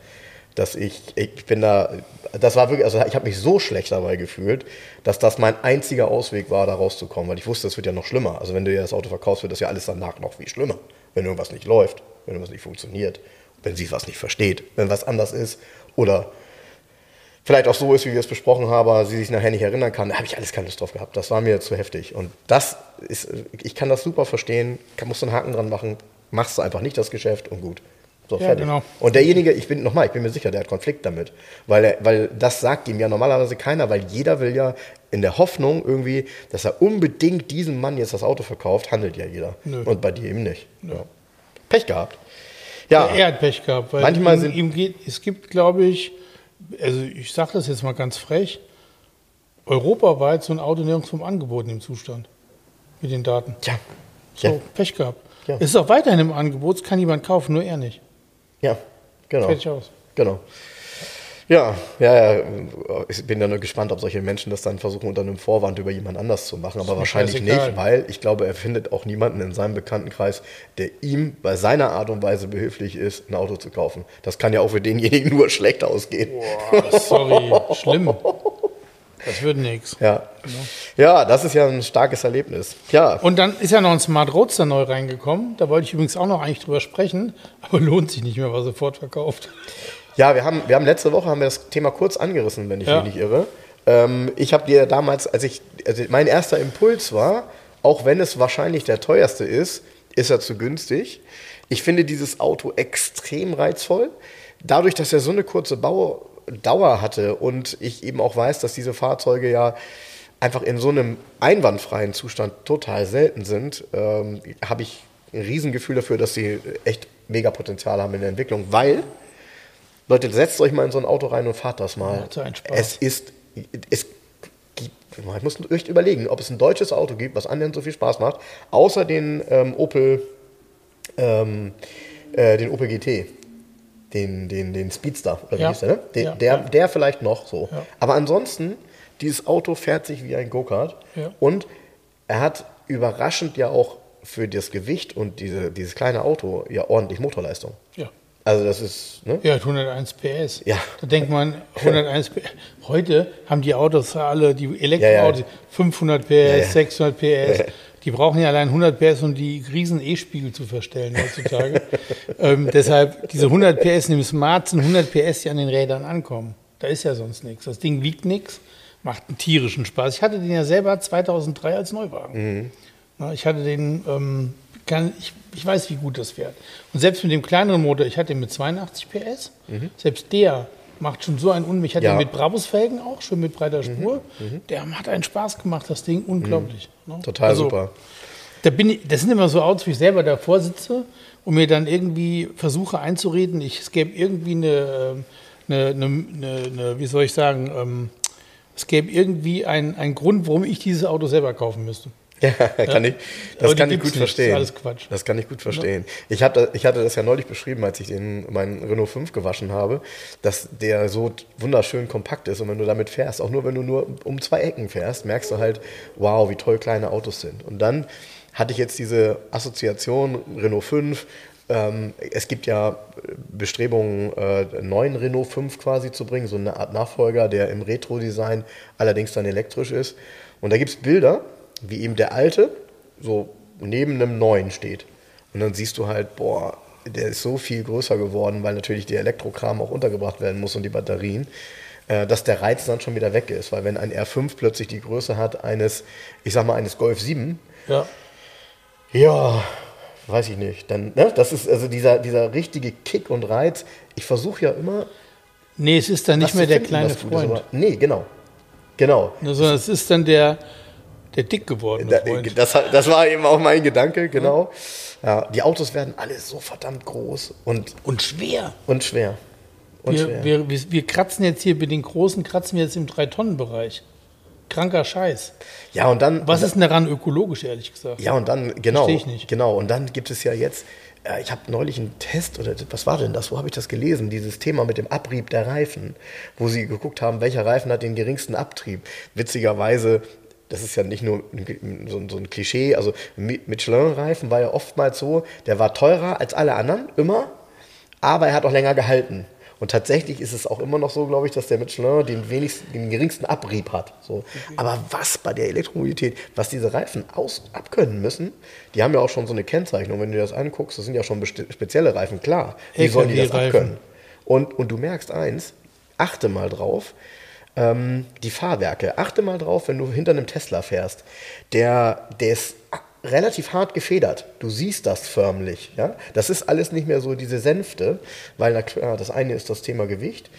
dass ich, ich bin da, das war wirklich, also ich habe mich so schlecht dabei gefühlt, dass das mein einziger Ausweg war, da rauszukommen, weil ich wusste, es wird ja noch schlimmer. Also wenn du dir das Auto verkaufst, wird das ja alles danach noch viel schlimmer, wenn irgendwas nicht läuft, wenn irgendwas nicht funktioniert, wenn sie was nicht versteht, wenn was anders ist oder vielleicht auch so ist, wie wir es besprochen haben, aber sie sich nachher nicht erinnern kann, da habe ich alles keine Lust drauf gehabt. Das war mir zu heftig. Und das ist, ich kann das super verstehen, kann, musst du einen Haken dran machen, machst du einfach nicht das Geschäft und gut. So, ja, fertig. Genau. Und derjenige, ich bin nochmal, ich bin mir sicher, der hat Konflikt damit. Weil, er, weil das sagt ihm ja normalerweise keiner, weil jeder will ja in der Hoffnung irgendwie, dass er unbedingt diesem Mann jetzt das Auto verkauft, handelt ja jeder. Nö. Und bei dir eben nicht. Ja. Pech gehabt. Ja, er hat Pech gehabt, weil manchmal ihm, sind ihm geht, es gibt, glaube ich, also ich sage das jetzt mal ganz frech, europaweit so ein Auto nirgendwo im Angebot im Zustand mit den Daten. Tja. So, ja. Pech gehabt. Ja. Es ist auch weiterhin im Angebot, es kann jemand kaufen, nur er nicht. Ja, genau. Fertig aus. Genau. Ja, ja, ja, ich bin ja nur gespannt, ob solche Menschen das dann versuchen, unter einem Vorwand über jemand anders zu machen. Aber wahrscheinlich nicht, weil ich glaube, er findet auch niemanden in seinem Bekanntenkreis, der ihm bei seiner Art und Weise behilflich ist, ein Auto zu kaufen. Das kann ja auch für denjenigen <laughs> nur schlecht ausgehen. Boah, sorry, schlimm. Das wird nichts. Ja. ja, das ist ja ein starkes Erlebnis. Ja. Und dann ist ja noch ein Smart Roadster neu reingekommen. Da wollte ich übrigens auch noch eigentlich drüber sprechen, aber lohnt sich nicht mehr, war sofort verkauft. Ja, wir haben, wir haben letzte Woche haben wir das Thema kurz angerissen, wenn ich ja. mich nicht irre. Ähm, ich habe dir damals, als ich, also mein erster Impuls war, auch wenn es wahrscheinlich der teuerste ist, ist er zu günstig. Ich finde dieses Auto extrem reizvoll. Dadurch, dass er so eine kurze Baudauer hatte und ich eben auch weiß, dass diese Fahrzeuge ja einfach in so einem einwandfreien Zustand total selten sind, ähm, habe ich ein Riesengefühl dafür, dass sie echt mega Potenzial haben in der Entwicklung, weil Leute, setzt euch mal in so ein Auto rein und fahrt das mal. Ja, es ist, es gibt, ich muss echt überlegen, ob es ein deutsches Auto gibt, was anderen so viel Spaß macht, außer den ähm, Opel, ähm, äh, den Opel GT. Den, den, den Speedster, oder wie ja. hieß der, ne? Den, ja. der, der vielleicht noch so. Ja. Aber ansonsten, dieses Auto fährt sich wie ein Go-Kart und er hat überraschend ja auch für das Gewicht und diese, dieses kleine Auto ja ordentlich Motorleistung. Ja. Also das ist, ne? Ja, 101 PS. Ja. Da denkt man, 101 PS. Heute haben die Autos alle, die Elektroautos, ja, ja. 500 PS, 600 PS. <laughs> Die brauchen ja allein 100 PS, um die riesen E-Spiegel zu verstellen heutzutage. <laughs> ähm, deshalb diese 100 PS dem Smart sind 100 PS, die an den Rädern ankommen. Da ist ja sonst nichts. Das Ding wiegt nichts, macht einen tierischen Spaß. Ich hatte den ja selber 2003 als Neuwagen. Mhm. Ich hatte den ähm, kann, ich, ich weiß, wie gut das fährt. Und selbst mit dem kleineren Motor, ich hatte den mit 82 PS, mhm. selbst der macht schon so einen Unmut. Ich hatte ja. den mit Brabus-Felgen auch, schon mit breiter mhm. Spur. Mhm. Der hat einen Spaß gemacht, das Ding, unglaublich. Mhm. Ne? Total also, super. Da bin ich, das sind immer so Autos, wie ich selber davor sitze und mir dann irgendwie versuche einzureden, ich, es gäbe irgendwie eine, eine, eine, eine, wie soll ich sagen, ähm, es gäbe irgendwie einen Grund, warum ich dieses Auto selber kaufen müsste. <laughs> Ja, kann ich, das kann ich gut verstehen. Das ist alles Quatsch. Das kann ich gut verstehen. Ich hatte, ich hatte das ja neulich beschrieben, als ich den, meinen Renault 5 gewaschen habe, dass der so wunderschön kompakt ist und wenn du damit fährst, auch nur wenn du nur um zwei Ecken fährst, merkst du halt, wow, wie toll kleine Autos sind. Und dann hatte ich jetzt diese Assoziation Renault 5, ähm, es gibt ja Bestrebungen, äh, einen neuen Renault 5 quasi zu bringen, so eine Art Nachfolger, der im Retro-Design allerdings dann elektrisch ist. Und da gibt es Bilder, wie eben der alte so neben einem neuen steht. Und dann siehst du halt, boah, der ist so viel größer geworden, weil natürlich der Elektrokram auch untergebracht werden muss und die Batterien, äh, dass der Reiz dann schon wieder weg ist. Weil wenn ein R5 plötzlich die Größe hat eines, ich sag mal, eines Golf 7, ja, ja weiß ich nicht. Dann, ne? Das ist also dieser, dieser richtige Kick und Reiz. Ich versuche ja immer. Nee, es ist dann nicht mehr der kleine Freund. Aber, nee, genau. Genau. Sondern es ist dann der, Der dick geworden Freund. Das, das war eben auch mein Gedanke, genau. Ja, die Autos werden alle so verdammt groß und, Und schwer. und schwer. Und Wir, schwer. wir, wir, wir kratzen jetzt hier bei den Großen, kratzen wir jetzt im 3-Tonnen-Bereich. Kranker Scheiß. ja, und dann. Was ist denn daran ökologisch, ehrlich gesagt? Ja, und dann, genau. Versteh ich nicht. Genau, und dann gibt es ja jetzt, äh, ich habe neulich einen Test, oder was war denn das? Wo habe ich das gelesen? Dieses Thema mit dem Abrieb der Reifen, wo sie geguckt haben, welcher Reifen hat den geringsten Abtrieb. Witzigerweise, das ist ja nicht nur so, ein- Klischee, also Mi- Michelin-Reifen war ja oftmals so, der war teurer als alle anderen, immer, aber er hat auch länger gehalten. Und tatsächlich ist es auch immer noch so, glaube ich, dass der Michelin den, wenigsten, den geringsten Abrieb hat. So. Aber was bei der Elektromobilität, was diese Reifen aus, abkönnen müssen, die haben ja auch schon so eine Kennzeichnung. Wenn du dir das anguckst, das sind ja schon spezielle Reifen, klar. Wie sollen die das abkönnen? Und, und du merkst eins, achte mal drauf, ähm, die Fahrwerke, achte mal drauf, wenn du hinter einem Tesla fährst, der, der ist relativ hart gefedert. Du siehst das förmlich. Ja? Das ist alles nicht mehr so diese Sänfte, weil na klar, das eine ist das Thema Gewicht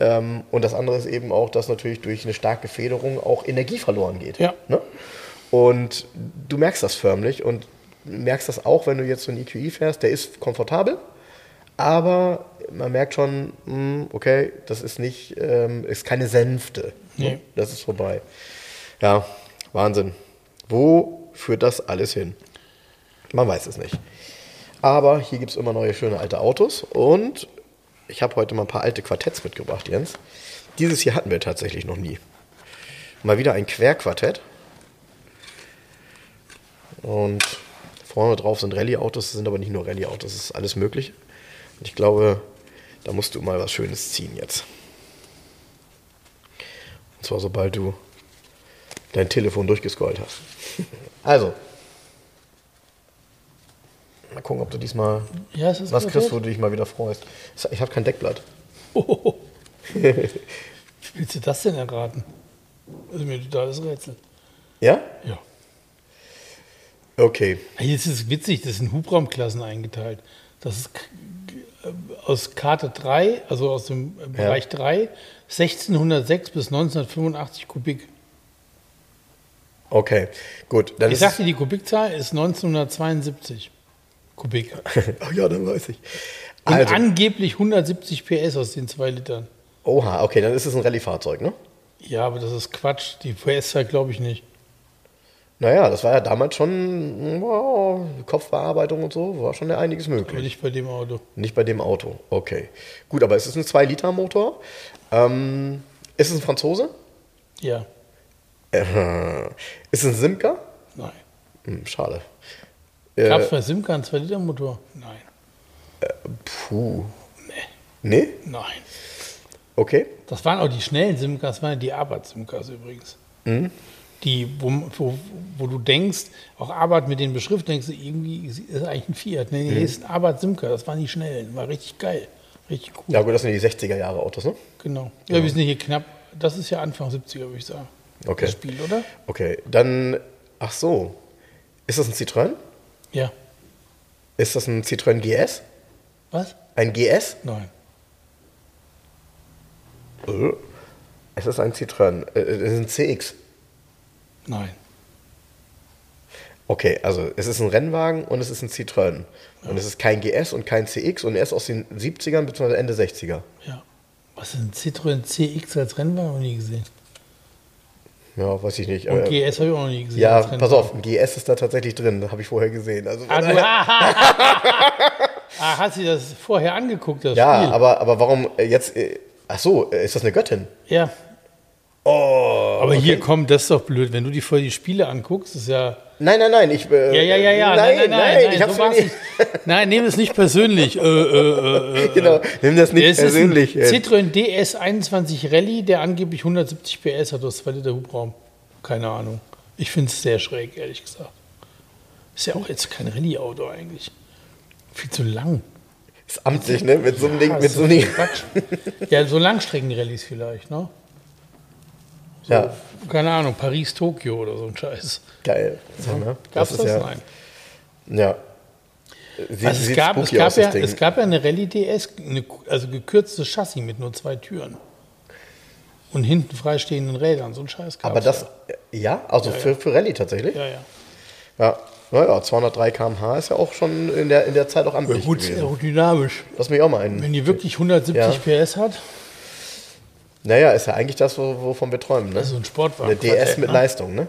ähm, und das andere ist eben auch, dass natürlich durch eine starke Federung auch Energie verloren geht. Ja. Ne? Und du merkst das förmlich und merkst das auch, wenn du jetzt so einen EQI fährst, der ist komfortabel, aber man merkt schon, hm, okay, das ist nicht, ähm, ist keine Sänfte. Ne? Nee. Das ist vorbei. Ja, Wahnsinn. Wo führt das alles hin? Man weiß es nicht. Aber hier gibt es immer neue schöne alte Autos und ich habe heute mal ein paar alte Quartetts mitgebracht, Jens. Dieses hier hatten wir tatsächlich noch nie. Mal wieder ein Querquartett. Und vorne drauf sind Rallye-Autos, das sind aber nicht nur Rallye-Autos, das ist alles mögliche. Ich glaube, da musst du mal was Schönes ziehen jetzt. Und zwar sobald du dein Telefon durchgescrollt hast. <laughs> Also. Mal gucken, ob du diesmal Ja, was kriegst, wo du dich mal wieder freust. Ich habe kein Deckblatt. Oh. Wie <laughs> willst du das denn erraten? Das ist mir ein totales Rätsel. Ja? Ja. Okay. Jetzt ist es witzig, das sind Hubraumklassen eingeteilt. Das ist aus Karte 3, also aus dem äh, Bereich 3, 1606 bis 1985 Kubik. Okay. Gut. Ich sagte, die Kubikzahl ist 1972 Kubik. Ach <laughs> ja, dann weiß ich. Und Also, angeblich 170 PS aus den zwei Litern. oha, okay, dann ist es ein Rallye-Fahrzeug, ne? Ja, aber das ist Quatsch. Die PS-Zahl glaube ich nicht. Naja, das war ja damals schon wow, Kopfbearbeitung und so, war schon einiges Aber möglich. nicht bei dem Auto. Nicht bei dem Auto, okay. Gut, aber es ist ein 2-Liter-Motor. Ähm, ist es ein Franzose? Ja. Äh, <laughs> ist es ein Simca? Nein. Hm, schade. Gab es Äh, bei Simca einen 2-Liter-Motor? Nein. puh. Nee? Nein. Okay. Das waren auch die schnellen Simcas, das waren ja die Arbeit-Simcas übrigens. Mhm. Die, wo, wo, wo du denkst, auch Arbeit mit den Beschriften, denkst du, irgendwie ist eigentlich ein Fiat. Nee, Mhm. nee, ist ein Arbeit-Simca, das waren die schnellen. War richtig geil. Richtig cool. Ja gut, das sind die 60er Jahre Autos, ne? Genau. Ja, wir sind hier knapp, das ist ja Anfang 70er, würde ich sagen. Okay. Das Spiel, oder? Okay, dann, ach so. Ist das ein Citroën? Ja. Ist das ein Citroën GS? Was? Ein GS? Nein. Äh, Es ist ein Citroën. Äh, Es ist ein CX. Nein. Okay, also es ist ein Rennwagen und es ist ein Citroën. Und es ist kein GS und kein CX und er ist aus den 70ern bzw. Ende 60er. Ja. Was ist ein Citroën CX als Rennwagen? Noch nie gesehen. Ja, weiß ich nicht. Und aber- GS habe ich auch noch nie gesehen. ja, pass auf, ein GS ist da tatsächlich drin. Habe ich vorher gesehen. Also, Ah, du, ah, <laughs> ah, hast du das vorher angeguckt, das ja, Spiel? aber, aber warum äh, jetzt. äh, Ach so, äh, ist das eine Göttin? Ja. Oh. Aber hier kommt, das ist doch blöd, wenn du dir vorher die Spiele anguckst, ist ja. Nein, nein, nein. Ich, äh, Ja, ja, ja, ja. Nein, nein, nein. ich so hab's war's mir nicht. Nein, nimm es nicht persönlich. Äh, äh, äh, äh, Genau, nimm das nicht es persönlich. Ist äh. ein Citroën DS21 Rallye, der angeblich 170 PS hat aus 2 Liter Hubraum. Keine Ahnung. Ich finde es sehr schräg, ehrlich gesagt. Ist ja auch jetzt kein Rallye-Auto eigentlich. Viel zu lang. Ist amtlich, ne? Mit so einem Ding, Ja, mit ist so einem Quatsch. Ja, so Langstrecken-Rallyes vielleicht, ne? Ja, Keine Ahnung, Paris, Tokio oder so ein Scheiß. geil. So, ne? Gab es das? ja, Nein. Ja. Sieht, Also es, gab, es, gab aus, ja, es gab ja eine Rallye DS, eine, also gekürztes Chassis mit nur zwei Türen. und hinten freistehenden Rädern. So ein Scheiß Aber das, ja, also Ja, ja. Für, für Rallye tatsächlich? Ja, ja. Ja. Naja, 203 km/h ist ja auch schon in der, in der Zeit auch amtlich Gut, gewesen. aerodynamisch. Lass mich auch mal ein. Wenn die wirklich 170 Ja. PS hat, Naja, ist ja eigentlich das, wo- wovon wir träumen, ne? also ein Sportwagen. Eine DS mit ne? Leistung, ne?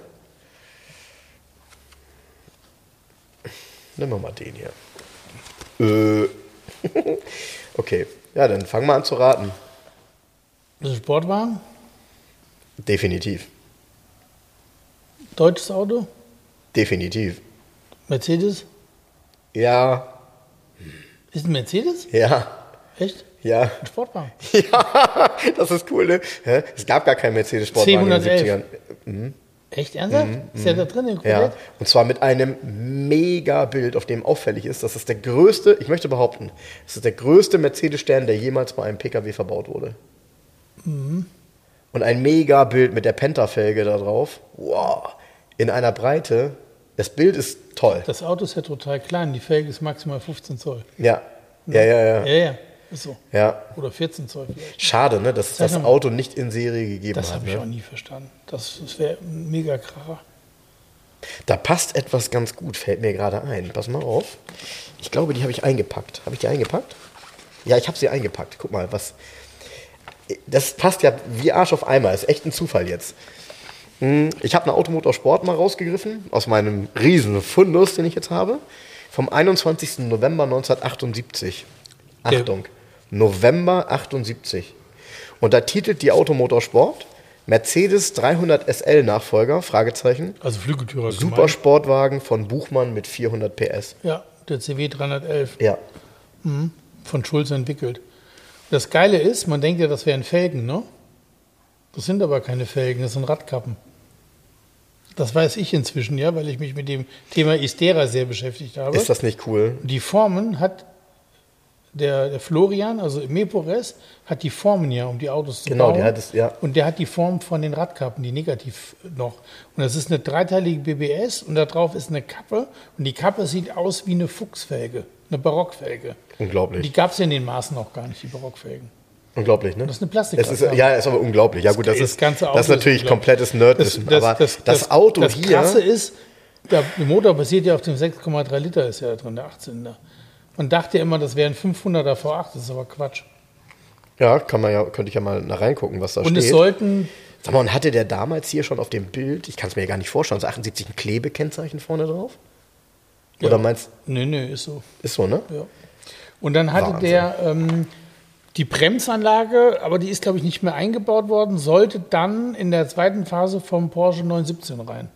Nehmen wir mal den hier. Äh. <laughs> okay, ja, dann fangen wir an zu raten. Das ist ein Sportwagen, Definitiv. deutsches Auto, Definitiv. Mercedes. Ja, Ist ein Mercedes? ja, Echt? Ja. Ein Sportwagen. <laughs> Ja, das ist cool, ne? Hä? Es gab gar keinen Mercedes-Sportwagen in den C111. 70ern. Echt ernsthaft? ist der da drin im Mhm, Ja, und zwar mit einem mega Bild, auf dem auffällig ist, das ist der größte, ich möchte behaupten, das ist der größte Mercedes-Stern, der jemals bei einem PKW verbaut wurde. Mhm. Und ein mega Bild mit der Penta-Felge da drauf. Wow. In einer Breite. Das Bild ist toll. Das Auto ist ja total klein. Die Felge ist maximal 15 Zoll. Ja. Ja, ja, ja. Ja, ja. Ist so. ja. Oder 14 Zoll vielleicht. Schade, ne, dass das mal. Auto nicht in Serie gegeben Das hat. habe ich Ne? auch nie verstanden. Das, das wäre ein mega Kracher. Da passt etwas ganz gut, fällt mir gerade ein. Pass mal auf. Ich glaube, die habe ich eingepackt. Habe ich die eingepackt? Ja, ich habe sie eingepackt. Guck mal, was. Das passt ja wie Arsch auf Eimer. Ist echt ein Zufall jetzt. Hm, Ich habe eine Automotorsport mal rausgegriffen aus meinem riesen Fundus, den ich jetzt habe. Vom 21. November 1978. Der- Achtung. November 78. Und da titelt die Automotorsport Mercedes 300 SL Nachfolger, Fragezeichen. Also Flügeltürer Super Sportwagen von Buchmann mit 400 PS. Ja, der CW 311 Ja. von Schulze entwickelt. Das Geile ist, man denkt ja, das wären Felgen, ne? Das sind aber keine Felgen, das sind Radkappen. Das weiß ich inzwischen, ja, weil ich mich mit dem Thema Istera sehr beschäftigt habe. Ist das nicht cool? Die Formen hat der, der Florian, also Mepores, hat die Formen ja, um die Autos zu Genau, bauen. der hat es, ja. Und der hat die Form von den Radkappen, die negativ noch. Und das ist eine dreiteilige BBS und da drauf ist eine Kappe. Und die Kappe sieht aus wie eine Fuchsfelge, eine Barockfelge. Unglaublich. Die gab es in den Maßen auch gar nicht, die Barockfelgen. Unglaublich, ne? Das ist eine Plastik- Es ist, Ja, ist aber unglaublich. Ja, gut, das, Das ist, ganze Auto das ist natürlich ist komplettes Nerdwissen. aber das, Auto das hier. Krasse ist, der Motor basiert ja auf dem 6,3 Liter, ist ja da drin, der 18er. Man dachte ja immer, das wäre ein 500er V8, das ist aber Quatsch. Ja, kann man ja, könnte ich ja mal nach reingucken, was da Und steht. es sollten, Sag mal, und hatte der damals hier schon auf dem Bild, ich kann es mir ja gar nicht vorstellen, so 78 ein Klebekennzeichen vorne drauf? Oder Ja. meinst nö, nö, ist so. ist so, ne? Ja. Und dann hatte Wahnsinn. der ähm, die Bremsanlage, aber die ist, glaube ich, nicht mehr eingebaut worden, sollte dann in der zweiten Phase vom Porsche 917 rein.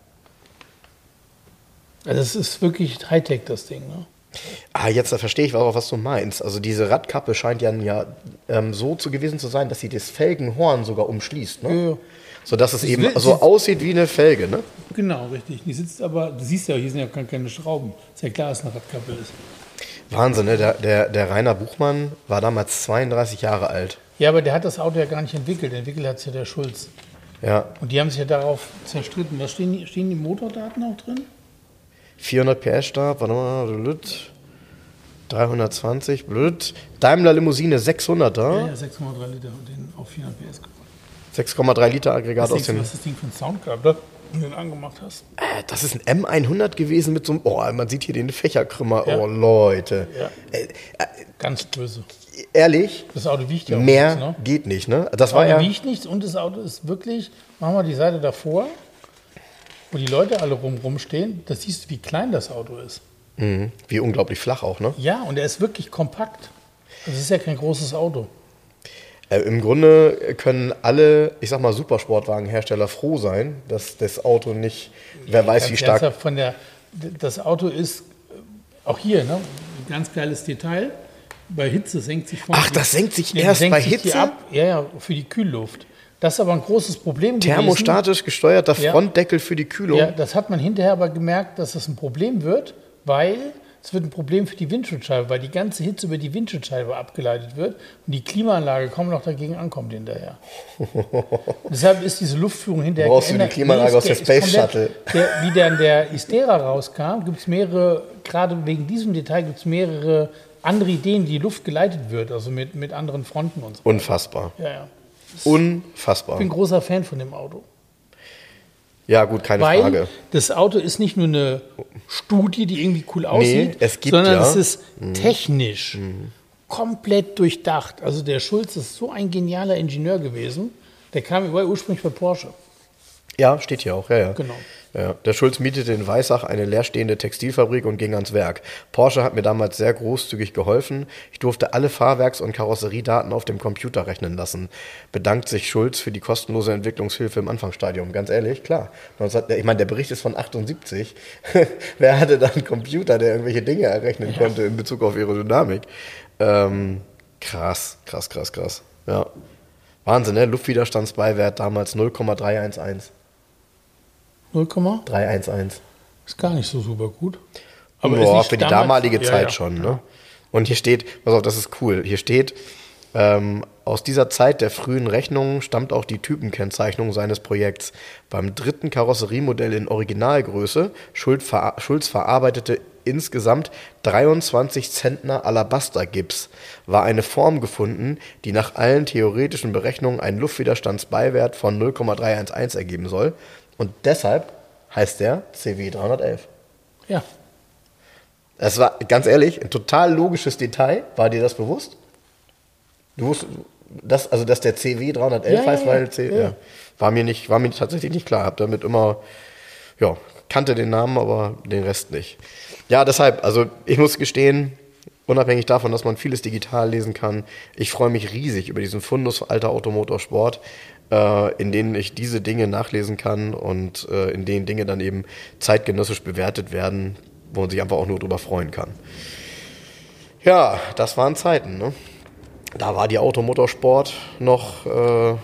Also es ist wirklich Hightech, das Ding. Ne? Ah, jetzt verstehe ich auch, was du meinst. Also diese Radkappe scheint ja, ja ähm, so zu gewesen zu sein, dass sie das Felgenhorn sogar umschließt, ne? Ja, ja. Sodass es eben will- so sie- aussieht wie eine Felge, ne? Genau, richtig. Die sitzt aber, du siehst ja, hier sind ja keine Schrauben. Ist ja klar, dass eine Radkappe ist. Wahnsinn, ne? Der, der, der Rainer Buchmann war damals 32 Jahre alt. Ja, aber der hat das Auto ja gar nicht entwickelt. Entwickelt hat es ja der Schulz. Ja, Und die haben sich ja darauf zerstritten. Was stehen, stehen die Motordaten auch drin? 400 PS Stab, warte mal, blöd. 320, blöd. Daimler Limousine 600er, Ja, 6,3 Liter und den auf 400 PS gebracht. 6,3 Liter Aggregat aus dem. was das Ding für einen Sound gehabt wenn du den angemacht hast? Äh, Das ist ein M100 gewesen mit so einem. Oh, man sieht hier den Fächerkrümmer. Ja. Oh, Leute. Ja. Äh, äh, Ganz böse. ehrlich, Das Auto wiegt ja auch mehr nichts, ne? geht nicht, ne? Das Das war Auto ja. wiegt nichts und das Auto ist wirklich, machen wir die Seite davor, wo die Leute alle rum, rumstehen, da siehst du, wie klein das Auto ist. Mhm, wie unglaublich flach auch, ne? Ja, und er ist wirklich kompakt. Das ist ja kein großes Auto. Äh, Im Grunde können alle, ich sag mal, Supersportwagenhersteller froh sein, dass das Auto nicht, wer weiß, wie stark. Von der, das Auto ist, äh, auch hier, ne, ein ganz geiles Detail. Bei Hitze senkt sich vorne Ach, das senkt sich erst senkt bei Hitze? Ab, ja, ja, für die Kühlluft. Das ist aber ein großes Problem gewesen. Thermostatisch gesteuerter Ja. Frontdeckel für die Kühlung. Ja, das hat man hinterher aber gemerkt, dass das ein Problem wird, weil es wird ein Problem für die Windschutzscheibe, weil die ganze Hitze über die Windschutzscheibe abgeleitet wird und die Klimaanlage kaum noch dagegen ankommt hinterher. <laughs> Deshalb ist diese Luftführung hinterher Brauchst du die geändert. Klimaanlage aus der Space komplett- Der, wie dann der Istera rauskam, gibt es mehrere, gerade wegen diesem Detail gibt es mehrere andere Ideen, wie die Luft geleitet wird, also mit, mit anderen Fronten und so. Unfassbar. Ja, ja. Unfassbar. Ich bin großer Fan von dem Auto. Ja, gut, keine Weil Frage. das Auto ist nicht nur eine Studie, die irgendwie cool aussieht, es gibt sondern ja- Mhm. es ist technisch komplett durchdacht. Also der Schulz ist so ein genialer Ingenieur gewesen. Der kam ursprünglich bei Porsche. Ja, steht hier auch, ja, ja. Genau. Ja, der Schulz mietete in Weissach eine leerstehende Textilfabrik und ging ans Werk. Porsche hat mir damals sehr großzügig geholfen. Ich durfte alle Fahrwerks- und Karosseriedaten auf dem Computer rechnen lassen. Bedankt sich Schulz für die kostenlose Entwicklungshilfe im Anfangsstadium. Ganz ehrlich, klar. 19 Ich meine, der Bericht ist von 78. <laughs> Wer hatte da einen Computer, der irgendwelche Dinge errechnen konnte in Bezug auf Aerodynamik? Ähm, krass, krass, krass, krass. Ja. Wahnsinn, ne? Luftwiderstandsbeiwert damals 0,311. 0, 311. ist gar nicht so super gut. Aber nicht für die damalige Ja, Zeit ja. schon. Ne? Und hier steht, pass auf, das ist cool. Hier steht, ähm, aus dieser Zeit der frühen Rechnungen stammt auch die Typenkennzeichnung seines Projekts. Beim dritten Karosseriemodell in Originalgröße, Schulz, ver Schulz verarbeitete insgesamt 23 Zentner Alabaster-Gips, war eine Form gefunden, die nach allen theoretischen Berechnungen einen Luftwiderstandsbeiwert von 0,311 ergeben soll. Und deshalb heißt der CW 311. Ja, Das war, ganz ehrlich, ein total logisches Detail. War dir das bewusst? Du wusstest, das, also dass der CW 311 Ja, heißt, ja. weil C, Ja. ja. war mir nicht, war mir tatsächlich nicht klar. Hab damit immer, ja, kannte den Namen, aber den Rest nicht. Ja, deshalb, also ich muss gestehen, unabhängig davon, dass man vieles digital lesen kann, ich freue mich riesig über diesen Fundus alter Automotorsport, äh, in denen ich diese Dinge nachlesen kann und äh, in denen Dinge dann eben zeitgenössisch bewertet werden, wo man sich einfach auch nur drüber freuen kann. Ja, das waren Zeiten, ne? Da war die Automotorsport noch, äh,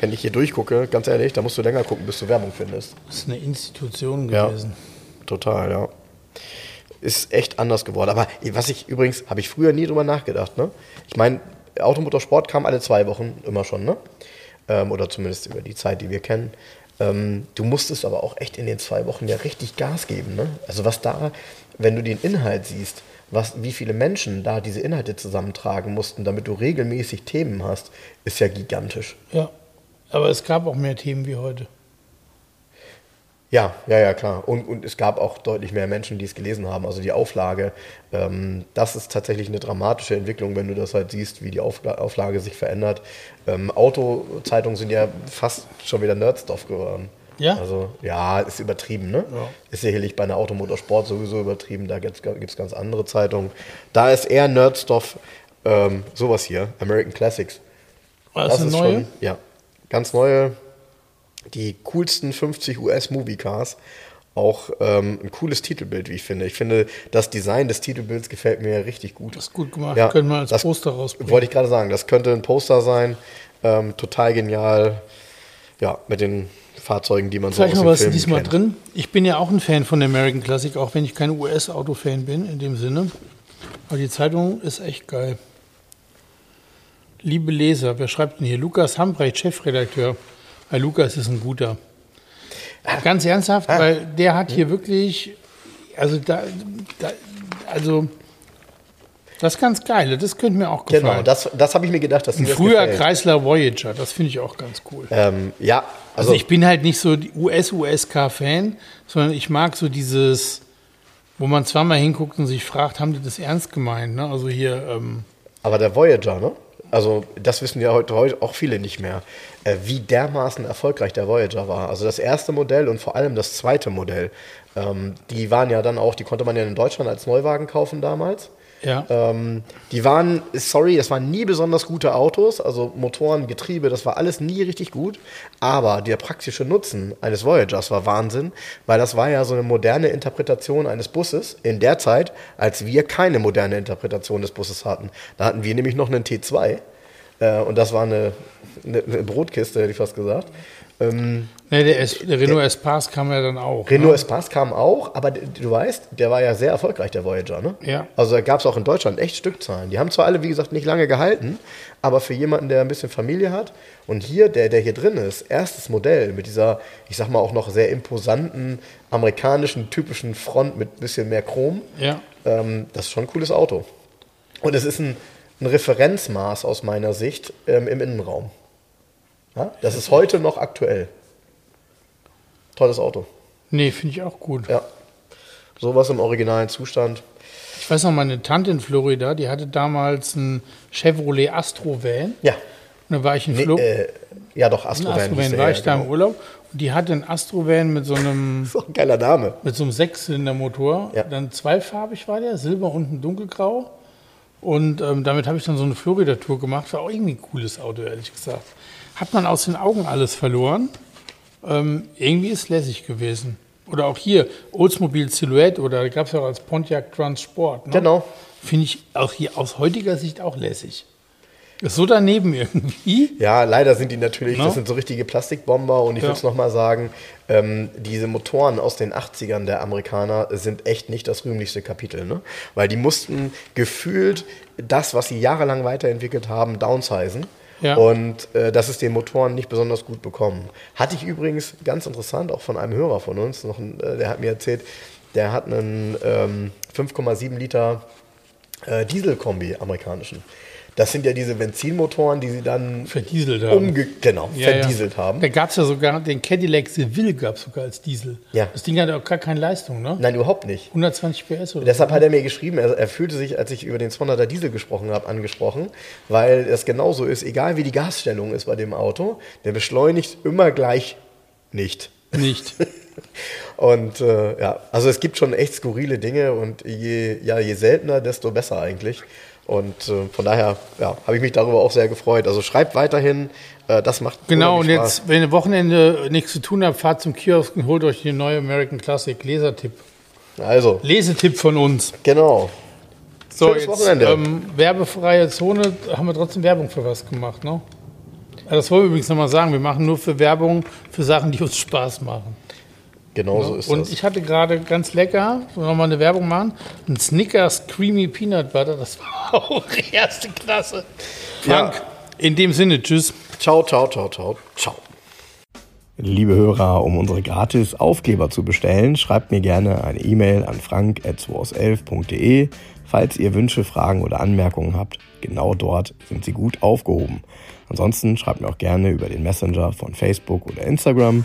wenn ich hier durchgucke, ganz ehrlich, da musst du länger gucken, bis du Werbung findest. das ist eine Institution Ja. gewesen. Total, ja. Ist echt anders geworden. Aber was ich übrigens, habe ich früher nie drüber nachgedacht, ne? Ich meine, Automotorsport kam alle zwei Wochen immer schon, ne? Ähm, oder zumindest über die Zeit, die wir kennen. Ähm, du musstest aber auch echt in den zwei Wochen ja richtig Gas geben, ne? Also was da, wenn du den Inhalt siehst, was, wie viele Menschen da diese Inhalte zusammentragen mussten, damit du regelmäßig Themen hast, ist ja gigantisch. Ja, aber es gab auch mehr Themen wie heute. Ja, ja, ja, klar. Und, und es gab auch deutlich mehr Menschen, die es gelesen haben. Also die Auflage, ähm, das ist tatsächlich eine dramatische Entwicklung, wenn du das halt siehst, wie die Aufla Auflage sich verändert. Ähm, Autozeitungen sind ja fast schon wieder Nerdstoff geworden. Ja? Also, ja, ist übertrieben, ne? Ja. Ist sicherlich bei einer Automotorsport sowieso übertrieben. Da gibt es ganz andere Zeitungen. Da ist eher Nerdstoff, ähm, sowas hier, American Classics. War das, eine neue? ja, ganz neue, die coolsten 50 US-Movie-Cars. Auch ähm, ein cooles Titelbild, wie ich finde. Ich finde, das Design des Titelbilds gefällt mir richtig gut. Das ist gut gemacht. Können wir als das Poster rausbringen. Wollte ich gerade sagen. Das könnte ein Poster sein. Ähm, total genial. Ja, mit den Fahrzeugen, die man so Sag ich aus mal, den was ist Filmen diesmal kennt. drin? Ich bin ja auch ein Fan von der American Classic, auch wenn ich kein US-Auto-Fan bin in dem Sinne. Aber die Zeitung ist echt geil. Liebe Leser, wer schreibt denn hier? Lukas Hambrecht, Chefredakteur. Weil Lukas ist ein guter. Ganz ernsthaft, Ah. weil der hat hier wirklich, also da, da also das ist ganz geil, das könnte mir auch gefallen. Genau, das, das habe ich mir gedacht, dass Ein das früher gefällt. Chrysler Voyager, das finde ich auch ganz cool. Ähm, ja, Also, also, ich bin halt nicht so US-USK-Fan, sondern ich mag so dieses, wo man zweimal hinguckt und sich fragt, haben die das ernst gemeint? Ne? Also hier, ähm, aber der Voyager, ne? Also das wissen ja heute, heute auch viele nicht mehr, äh, wie dermaßen erfolgreich der Voyager war. Also das erste Modell und vor allem das zweite Modell, ähm, die waren ja dann auch, die konnte man ja in Deutschland als Neuwagen kaufen damals. Ja, Ähm, die waren, sorry, das waren nie besonders gute Autos, also Motoren, Getriebe, das war alles nie richtig gut. Aber der praktische Nutzen eines Voyagers war Wahnsinn, weil das war ja so eine moderne Interpretation eines Busses in der Zeit, als wir keine moderne Interpretation des Busses hatten. Da hatten wir nämlich noch einen T2 äh, und das war eine, eine, eine Brotkiste, hätte ich fast gesagt. Ähm, ne, der, S, der Renault Espace kam ja dann auch. Renault ne? Espace kam auch, aber du weißt, der war ja sehr erfolgreich, der Voyager, ne? Ja. Also da gab es auch in Deutschland echt Stückzahlen. Die haben zwar alle, wie gesagt, nicht lange gehalten, aber für jemanden, der ein bisschen Familie hat und hier, der, der hier drin ist, erstes Modell mit dieser, ich sag mal auch noch sehr imposanten amerikanischen typischen Front mit bisschen mehr Chrom, Ja, ähm, das ist schon ein cooles Auto. Und es ist ein, ein Referenzmaß aus meiner Sicht ähm, im Innenraum. Ja, das ist heute noch aktuell. Tolles Auto. Nee, finde ich auch gut. Ja. Sowas im originalen Zustand. Ich weiß noch, meine Tante in Florida, die hatte damals einen Chevrolet Astro Van. Ja. Und da war ich in Nee, äh, ja, doch, Ein Astrovan. Astrovan hieß der, war ja, ich da im genau. Urlaub und die hatte einen Astrovan mit so einem <laughs> doch ein geiler Name. mit so einem Sechszylindermotor. Ja. Dann zweifarbig war der, Silber und ein dunkelgrau. Und ähm, damit habe ich dann so eine Florida-Tour gemacht. War auch irgendwie ein cooles Auto, ehrlich gesagt. Hat man aus den Augen alles verloren. Ähm, irgendwie ist lässig gewesen. Oder auch hier, Oldsmobile Silhouette oder gab es ja auch als Pontiac Transport. Ne? Genau. Finde ich auch hier aus heutiger Sicht auch lässig. Ist so daneben irgendwie. Ja, leider sind die natürlich, No? das sind so richtige Plastikbomber und ich Ja. würde es nochmal sagen, ähm, diese Motoren aus den 80ern der Amerikaner sind echt nicht das rühmlichste Kapitel, ne? Weil die mussten gefühlt das, was sie jahrelang weiterentwickelt haben, downsizen. Und äh, das ist den Motoren nicht besonders gut bekommen. Hatte ich übrigens ganz interessant, auch von einem Hörer von uns, noch ein, äh, der hat mir erzählt, der hat einen ähm, 5,7 Liter äh, Dieselkombi amerikanischen. Das sind ja diese Benzinmotoren, die sie dann Verdieselt haben. genau, Ja, ja. verdieselt haben. Da gab es ja sogar, den Cadillac Seville gab es sogar als Diesel. Ja. Das Ding hatte auch gar keine Leistung, ne? Nein, überhaupt nicht. 120 PS oder Deshalb hat er mir geschrieben, er, er fühlte sich, als ich über den 200er Diesel gesprochen habe, angesprochen, weil es genauso ist, egal wie die Gasstellung ist bei dem Auto, der beschleunigt immer gleich nicht. so. Nicht. <laughs> Und äh, ja, also es gibt schon echt skurrile Dinge und je, ja, je seltener, desto besser eigentlich. Und äh, von daher ja, habe ich mich darüber auch sehr gefreut. Also schreibt weiterhin, äh, das macht Genau, und jetzt, wenn ihr Wochenende nichts zu tun habt, fahrt zum Kiosk und holt euch den neue American Classic Lesertipp. Also, Lesetipp von uns. genau. So, Schönes jetzt Wochenende. ähm, werbefreie Zone, haben wir trotzdem Werbung für was gemacht, ne? Das wollen wir übrigens nochmal sagen. Wir machen nur für Werbung für Sachen, die uns Spaß machen. Genau so ist und das. ich hatte gerade ganz lecker, wollen wir nochmal eine Werbung machen, ein Snickers Creamy Peanut Butter, das war <laughs> auch erste Klasse. Frank, Ja. in dem Sinne, tschüss. Ciao, ciao, ciao, ciao, ciao. Liebe Hörer, um unsere gratis Aufkleber zu bestellen, schreibt mir gerne eine E-Mail an frank.211.de. Falls ihr Wünsche, Fragen oder Anmerkungen habt, genau dort sind sie gut aufgehoben. Ansonsten schreibt mir auch gerne über den Messenger von Facebook oder Instagram.